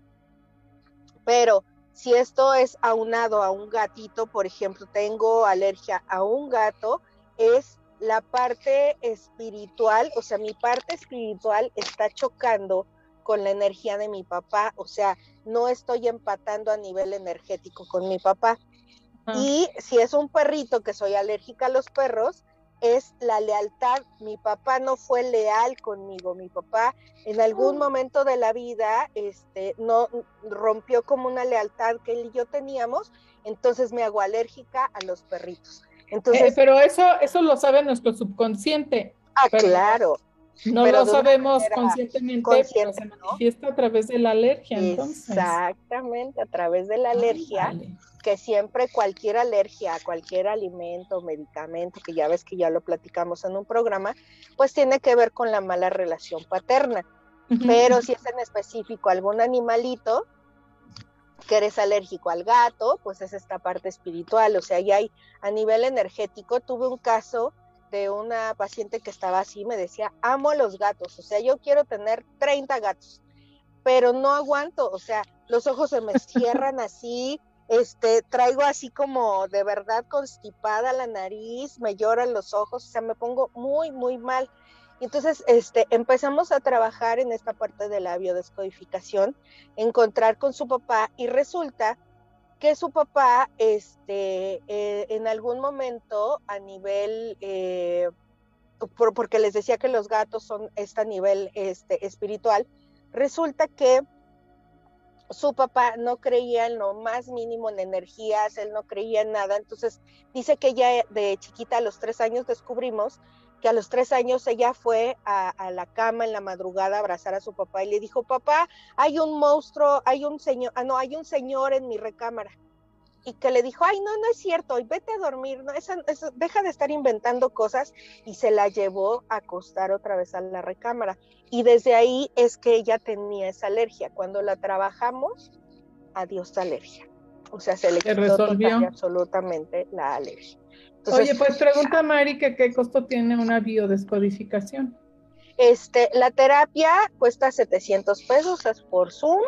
Pero si esto es aunado a un gatito, por ejemplo, tengo alergia a un gato, es la parte espiritual, o sea, mi parte espiritual está chocando con la energía de mi papá, o sea, no estoy empatando a nivel energético con mi papá. Y si es un perrito que soy alérgica a los perros, es la lealtad. Mi papá no fue leal conmigo, mi papá en algún mm. momento de la vida este, no rompió como una lealtad que él y yo teníamos, entonces me hago alérgica a los perritos. Entonces, eh, pero eso, eso lo sabe nuestro subconsciente. Ah, claro. No lo sabemos conscientemente, pero se manifiesta a través de la alergia. Exactamente, a través de la alergia, que siempre cualquier alergia a cualquier alimento, medicamento, que ya ves que ya lo platicamos en un programa, pues tiene que ver con la mala relación paterna. Pero si es en específico algún animalito, que eres alérgico al gato, pues es esta parte espiritual, o sea, ya hay a nivel energético, tuve un caso de una paciente que estaba así, me decía, amo a los gatos, o sea, yo quiero tener 30 gatos, pero no aguanto, o sea, los ojos se me <laughs> cierran así, este, traigo así como de verdad constipada la nariz, me lloran los ojos, o sea, me pongo muy, muy mal. Entonces, este, empezamos a trabajar en esta parte de la biodescodificación, encontrar con su papá y resulta que su papá, este, eh, en algún momento a nivel, eh, porque les decía que los gatos son este nivel este, espiritual, resulta que su papá no creía en lo más mínimo en energías, él no creía en nada, entonces dice que ya de chiquita a los tres años descubrimos que a los tres años ella fue a, la cama en la madrugada a abrazar a su papá y le dijo, papá, hay un monstruo, hay un señor, ah, no, hay un señor en mi recámara. Y que le dijo, ay, no, no es cierto, y vete a dormir, no, deja de estar inventando cosas, y se la llevó a acostar otra vez a la recámara. Y desde ahí es que ella tenía esa alergia. Cuando la trabajamos, adiós la alergia. O sea, se le quitó absolutamente la alergia. Oye, pues pregunta Mari que qué costo tiene una biodescodificación. Este, la terapia cuesta 700 pesos, es por Zoom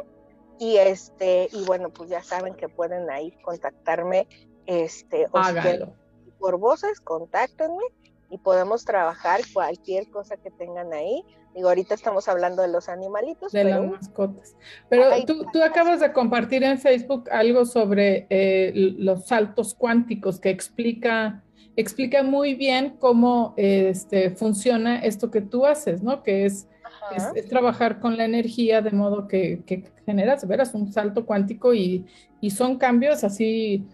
y este y bueno, pues ya saben que pueden ahí contactarme este Hágalo. por voces, contáctenme y podemos trabajar cualquier cosa que tengan ahí. Digo, ahorita estamos hablando de los animalitos. De las mascotas. Pero tú, tú, acabas de compartir en Facebook algo sobre eh, los saltos cuánticos que explica, explica muy bien cómo este, funciona esto que tú haces, ¿no? Que es, es, trabajar con la energía de modo que, que generas, verás, un salto cuántico y, y son cambios así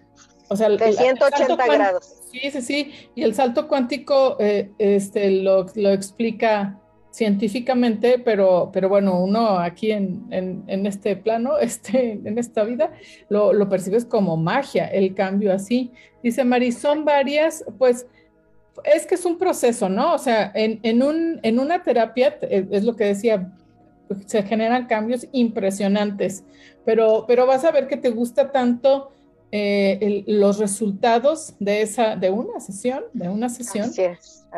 o sea, de 180 grados. Sí, sí, sí. Y el salto cuántico eh, este, lo, lo, explica científicamente, pero, pero bueno, uno aquí en, en, este plano, <laughs> este, en esta vida, lo, lo, percibes como magia, el cambio así. Dice Mari, son varias, pues es que es un proceso, ¿no? O sea, en, en, un, en una terapia, es lo que decía, se generan cambios impresionantes, pero, pero vas a ver que te gusta tanto eh, los resultados de esa, de una sesión, de una sesión.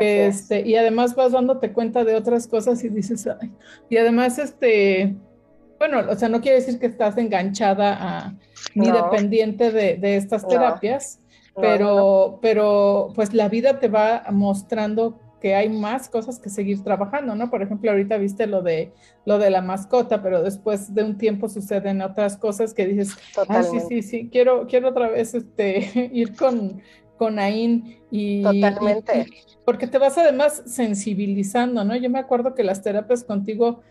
este, Y además vas dándote cuenta de otras cosas y dices, y además, este, bueno, o sea, no quiere decir que estás enganchada a, ni dependiente de, estas terapias, pero, pero pues la vida te va mostrando que hay más cosas que seguir trabajando, ¿no? Por ejemplo, ahorita viste lo de lo de la mascota, pero después de un tiempo suceden otras cosas que dices, ah, sí, sí, sí, quiero, quiero otra vez este, <laughs> ir con, con Ain y... Totalmente. porque te vas además sensibilizando, ¿no? Yo me acuerdo que las terapias contigo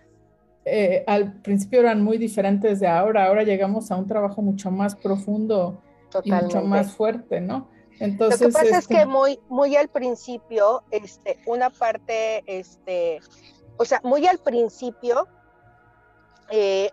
eh, al principio eran muy diferentes de ahora, ahora llegamos a un trabajo mucho más profundo y mucho más fuerte, ¿no? Entonces, Lo que pasa es que este muy, muy al principio, este, una parte, este, o sea, muy al principio, eh,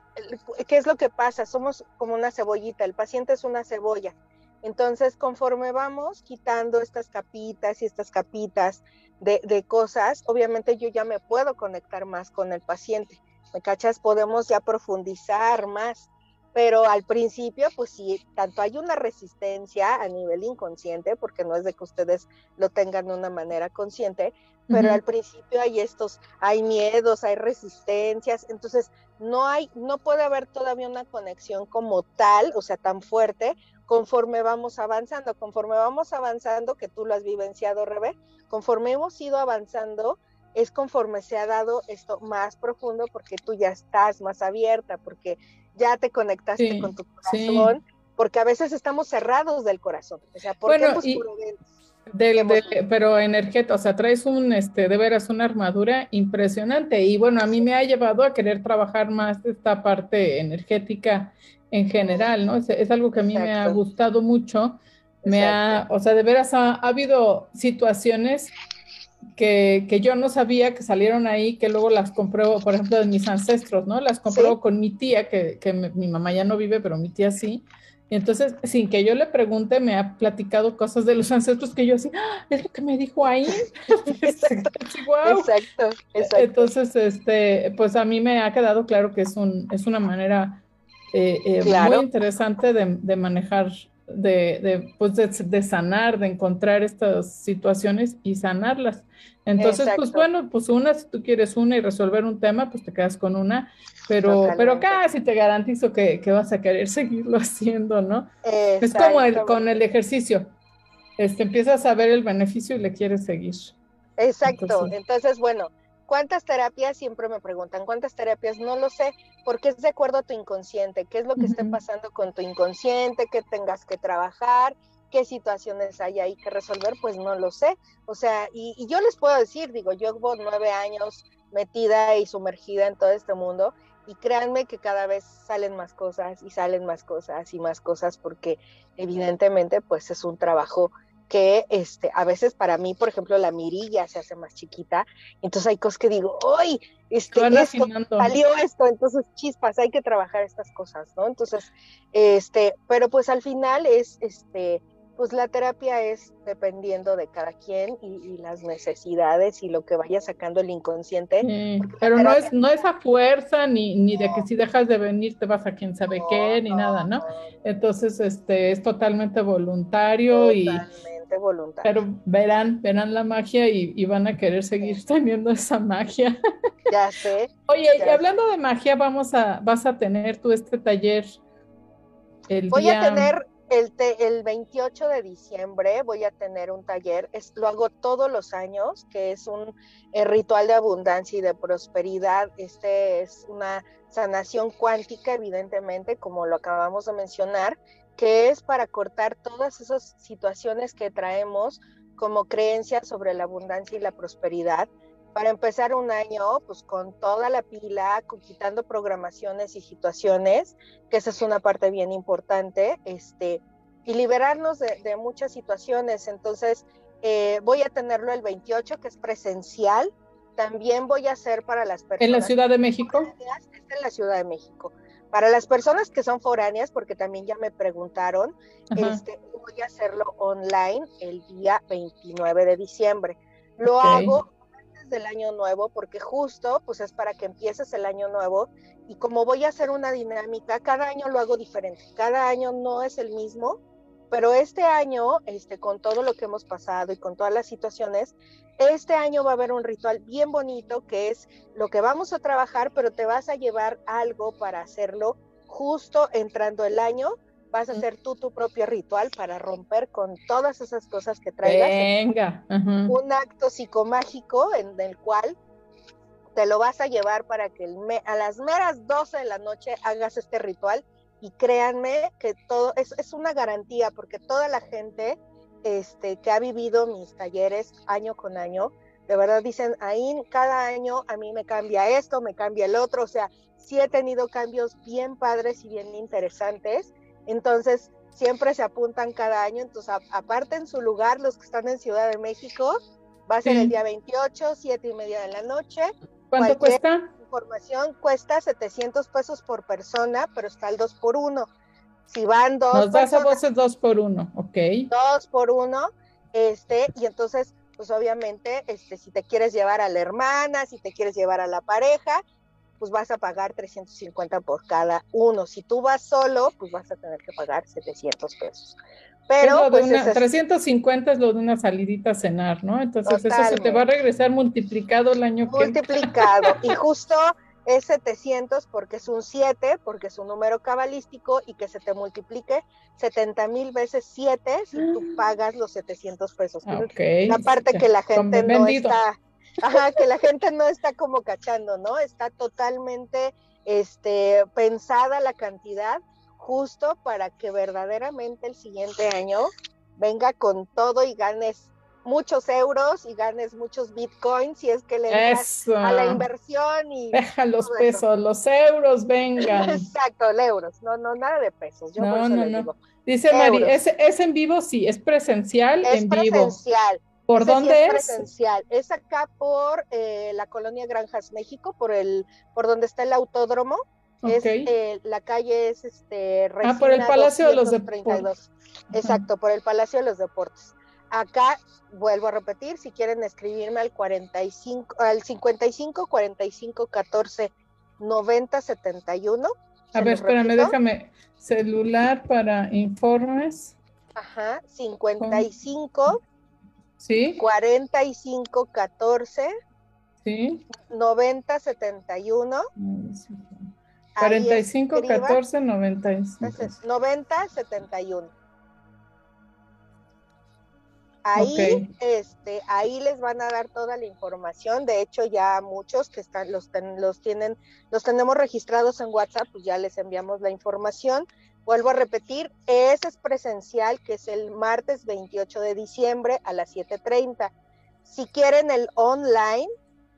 ¿qué es lo que pasa? Somos como una cebollita, el paciente es una cebolla. Entonces, conforme vamos quitando estas capitas y estas capitas de, de, cosas, obviamente yo ya me puedo conectar más con el paciente. ¿Me cachas? Podemos ya profundizar más pero al principio, pues sí, tanto hay una resistencia a nivel inconsciente, porque no es de que ustedes lo tengan de una manera consciente, pero al principio hay estos, hay miedos, hay resistencias, entonces no hay, no puede haber todavía una conexión como tal, o sea, tan fuerte, conforme vamos avanzando, conforme vamos avanzando, que tú lo has vivenciado, Rebe, conforme hemos ido avanzando, es conforme se ha dado esto más profundo, porque tú ya estás más abierta, porque ya te conectaste con tu corazón, porque a veces estamos cerrados del corazón. O sea, ¿por bueno, qué? Pues, pero energético, o sea, traes un, este, de veras una armadura impresionante y bueno, a mí me ha llevado a querer trabajar más esta parte energética en general, ¿no? Es, algo que a mí me ha gustado mucho, me ha, o sea, de veras ha, habido situaciones que, que, yo no sabía que salieron ahí, que luego las compró, por ejemplo, de mis ancestros, ¿no? Las compró con mi tía, que, que mi mamá ya no vive, pero mi tía sí. Y entonces, sin que yo le pregunte, me ha platicado cosas de los ancestros que yo así, ¡Ah! es lo que me dijo ahí. <laughs> <laughs> exacto, exacto, exacto, Entonces, este, pues a mí me ha quedado claro que es, un, es una manera eh, eh, muy interesante de, de manejar de, de, pues de, sanar, de encontrar estas situaciones y sanarlas. Entonces, pues bueno, pues una, si tú quieres una y resolver un tema, pues te quedas con una, pero, pero casi te garantizo que, que, vas a querer <laughs> seguirlo haciendo, ¿no? Es como el, con el ejercicio, este, empiezas a ver el beneficio y le quieres seguir. Exacto, entonces bueno, ¿Cuántas terapias? Siempre me preguntan, ¿cuántas terapias? No lo sé, porque es de acuerdo a tu inconsciente, qué es lo que esté pasando con tu inconsciente, qué tengas que trabajar, qué situaciones hay ahí que resolver, pues no lo sé. O sea, y, yo les puedo decir, digo, yo llevo nueve años metida y sumergida en todo este mundo y créanme que cada vez salen más cosas y salen más cosas y más cosas porque evidentemente pues es un trabajo que este, a veces para mí, por ejemplo, la mirilla se hace más chiquita, entonces hay cosas que digo, ¡ay! Este, esto, salió esto, entonces chispas, hay que trabajar estas cosas, ¿no? Entonces, este, pero pues al final es, este, pues la terapia es dependiendo de cada quien y, las necesidades y lo que vaya sacando el inconsciente. pero no es no es a fuerza ni, ni de que si dejas de venir te vas a quien sabe qué ni nada, ¿no? Entonces este es totalmente voluntario y voluntad. Pero verán, verán la magia y, van a querer seguir teniendo esa magia. <laughs> Ya sé. <laughs> Oye, y hablando de magia, vamos a, vas a tener tú este taller el Voy a tener el, el 28 de diciembre voy a tener un taller, es, lo hago todos los años, que es un eh, ritual de abundancia y de prosperidad. Este es una sanación cuántica, evidentemente, como lo acabamos de mencionar, que es para cortar todas esas situaciones que traemos como creencias sobre la abundancia y la prosperidad para empezar un año pues con toda la pila, quitando programaciones y situaciones, que esa es una parte bien importante, este, y liberarnos de, muchas situaciones. Entonces, eh, voy a tenerlo el 28, que es presencial. También voy a hacer para las personas. ¿En la Ciudad de México? en la Ciudad de México. Para las personas que son foráneas, porque también ya me preguntaron, este, voy a hacerlo online el día 29 de diciembre. Lo hago del año nuevo, porque justo pues es para que empieces el año nuevo y como voy a hacer una dinámica, cada año lo hago diferente, cada año no es el mismo, pero este año, este, con todo lo que hemos pasado y con todas las situaciones, este año va a haber un ritual bien bonito que es lo que vamos a trabajar, pero te vas a llevar algo para hacerlo justo entrando el año vas a hacer tú tu propio ritual para romper con todas esas cosas que traigas. Venga. Un acto psicomágico en el cual te lo vas a llevar para que a las meras 12 de la noche hagas este ritual y créanme que todo es, es una garantía porque toda la gente este, que ha vivido mis talleres año con año, de verdad dicen, ahí cada año a mí me cambia esto, me cambia el otro, o sea, sí he tenido cambios bien padres y bien interesantes entonces, siempre se apuntan cada año. Entonces, aparte en su lugar, los que están en Ciudad de México, va a ser el día 28, siete y media de la noche. ¿Cuánto cuesta? Información cuesta 700 pesos por persona, pero está el 2 por 1. Si van dos. Nos das a voces 2 por 1, ok. 2 por 1, este, y entonces, pues obviamente, este, si te quieres llevar a la hermana, si te quieres llevar a la pareja, pues vas a pagar 350 por cada uno. Si tú vas solo, pues vas a tener que pagar 700 pesos. Pero pues, 350 es lo de una salidita a cenar, ¿no? Entonces eso se te va a regresar multiplicado el año que Multiplicado. <laughs> y justo es 700 porque es un 7, porque es un número cabalístico y que se te multiplique 70 mil veces 7 si tú ah. pagas los 700 pesos. Okay. La parte que la gente no está Ajá, que la gente no está como cachando, ¿no? Está totalmente este, pensada la cantidad justo para que verdaderamente el siguiente año venga con todo y ganes muchos euros y ganes muchos bitcoins y es que le das a la inversión y deja los pesos, los euros vengan. Exacto, el euros, no, no, nada de pesos. Yo no, no, no. Dice Mari, ¿es, ¿es, en vivo? Sí, es presencial es en vivo. Presencial. ¿Por dónde es? Presencial. Es acá por eh, la colonia Granjas México, por el, por donde está el autódromo. Es, eh, la calle es este Ah, por el Palacio de los Deportes. Exacto, por el Palacio de los Deportes. Acá vuelvo a repetir, si quieren escribirme al 45 al 55 45 14 90 71. A ver, espérame, déjame celular para informes. Ajá, 55 Sí. 45 14. Sí. 90 71. 45 14 95. 90 71. Ahí, este, ahí les van a dar toda la información. De hecho, ya muchos que están, los, los tienen, los tenemos registrados en WhatsApp, pues ya les enviamos la información. Vuelvo a repetir, ese es presencial, que es el martes 28 de diciembre a las 7.30. Si quieren el online,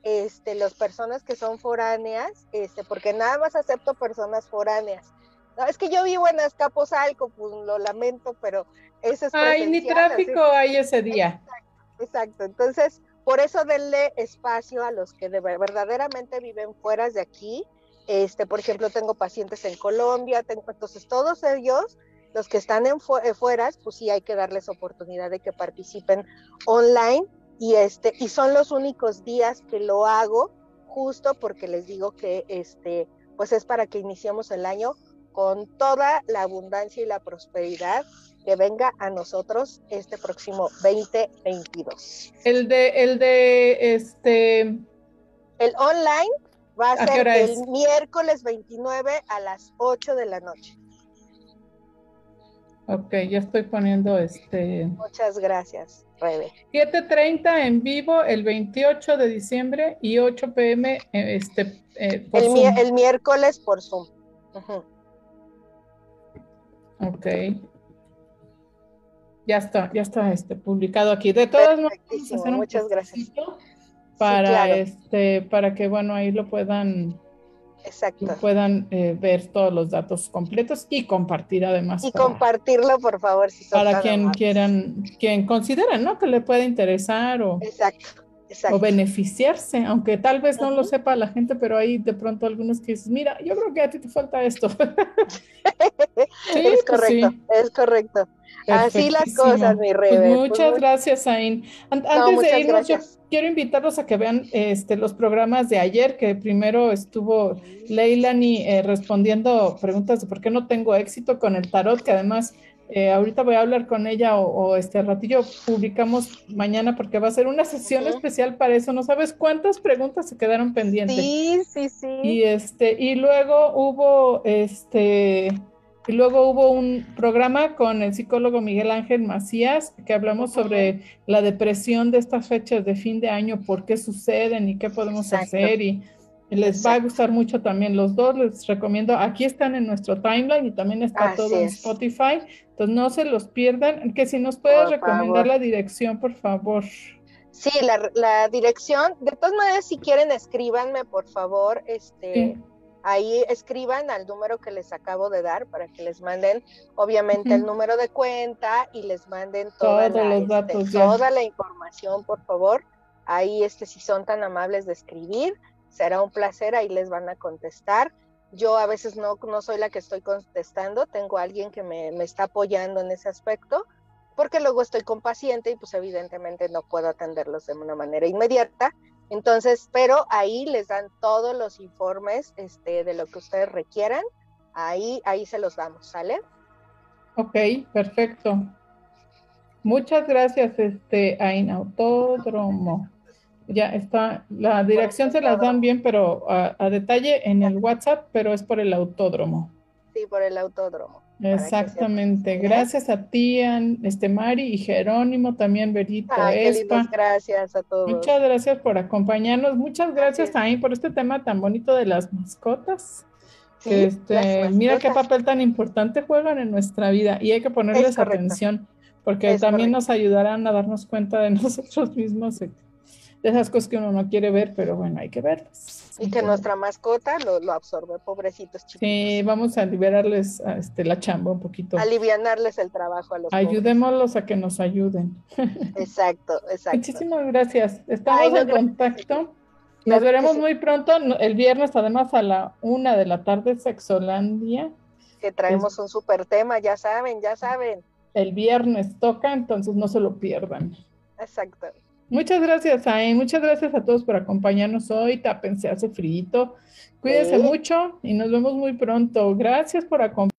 este, las personas que son foráneas, este, porque nada más acepto personas foráneas. No, es que yo vivo en Azcapotzalco, pues lo lamento, pero eso es Ay, ni tráfico hay ese día. Exacto, exacto, Entonces, por eso denle espacio a los que de, verdaderamente viven fuera de aquí, este, por ejemplo, tengo pacientes en Colombia, tengo, entonces todos ellos, los que están en eh, fuera, pues sí hay que darles oportunidad de que participen online y este y son los únicos días que lo hago justo porque les digo que este pues es para que iniciemos el año con toda la abundancia y la prosperidad que venga a nosotros este próximo 2022. El de el de este el online Va a, ser el miércoles 29 a las 8 de la noche. Ok, ya estoy poniendo este. Muchas gracias, Rebe. 7.30 en vivo el 28 de diciembre y 8 pm este, eh, por el, Zoom. el, miércoles por Zoom. Ok. Ya está, ya está este, publicado aquí. De todas maneras, muchas gracias. Para, este, para que, bueno, ahí lo puedan Exacto. puedan eh, ver todos los datos completos y compartir además. Y compartirlo, por favor, si son Para quien quieran, quien consideren, ¿no? Que le pueda interesar o, exacto, exacto. o beneficiarse, aunque tal vez no lo sepa la gente, pero hay de pronto algunos que dicen, mira, yo creo que a ti te falta esto. <laughs> <laughs> es pues correcto, es correcto. Así las cosas, mi rey. Pues muchas gracias, Ain. Antes de irnos, yo quiero invitarlos a que vean este, los programas de ayer, que primero estuvo Leilani eh, respondiendo preguntas de por qué no tengo éxito con el tarot, que además eh, ahorita voy a hablar con ella o, este ratillo publicamos mañana porque va a ser una sesión especial para eso. No sabes cuántas preguntas se quedaron pendientes. Sí, sí, sí. Y este, y luego hubo este y luego hubo un programa con el psicólogo Miguel Ángel Macías, que hablamos sobre la depresión de estas fechas de fin de año, por qué suceden y qué podemos hacer. Y, les va a gustar mucho también los dos. Les recomiendo, aquí están en nuestro timeline y también está todo en Spotify. Entonces no se los pierdan. Que si nos puedes recomendar la dirección, por favor. Sí, la, la, dirección. De todas maneras, si quieren, escríbanme, por favor. Este ahí escriban al número que les acabo de dar para que les manden obviamente el número de cuenta y les manden toda, la, este, toda la información, por favor. Ahí, este, si son tan amables de escribir, será un placer, ahí les van a contestar. Yo a veces no, no soy la que estoy contestando, tengo alguien que me, me está apoyando en ese aspecto, porque luego estoy con paciente y pues evidentemente no puedo atenderlos de una manera inmediata, entonces, pero ahí les dan todos los informes este, de lo que ustedes requieran. Ahí, ahí se los damos, ¿sale? Ok, perfecto. Muchas gracias, este, Ain Autódromo. Ya está, la dirección se las dan bien, pero a, a detalle en el WhatsApp, pero es por el autódromo. Sí, por el autódromo. Exactamente. Gracias a ti, este Mari y Jerónimo, también Berito, Espa. gracias a todos. Muchas gracias por acompañarnos. Muchas gracias también por este tema tan bonito de las mascotas. este, Mira qué papel tan importante juegan en nuestra vida y hay que ponerles atención porque también nos ayudarán a darnos cuenta de <laughs> nosotros mismos de esas cosas que uno no quiere ver, pero bueno, hay que verlas. Y que nuestra mascota lo, lo absorbe, pobrecitos chicos. Sí, vamos a liberarles a este, la chamba un poquito. Alivianarles el trabajo a los Ayudémoslos a que nos ayuden. <laughs> Exacto, exacto. Muchísimas gracias. Estamos en contacto. Nos veremos muy pronto, el viernes, además a la una de la tarde, Sexolandia. Que traemos un súper tema, ya saben, ya saben. El viernes toca, entonces no se lo pierdan. Exacto. Muchas gracias, Ain. Muchas gracias a todos por acompañarnos hoy. Tápense, hace frío. Cuídense mucho y nos vemos muy pronto. Gracias por acompañarnos.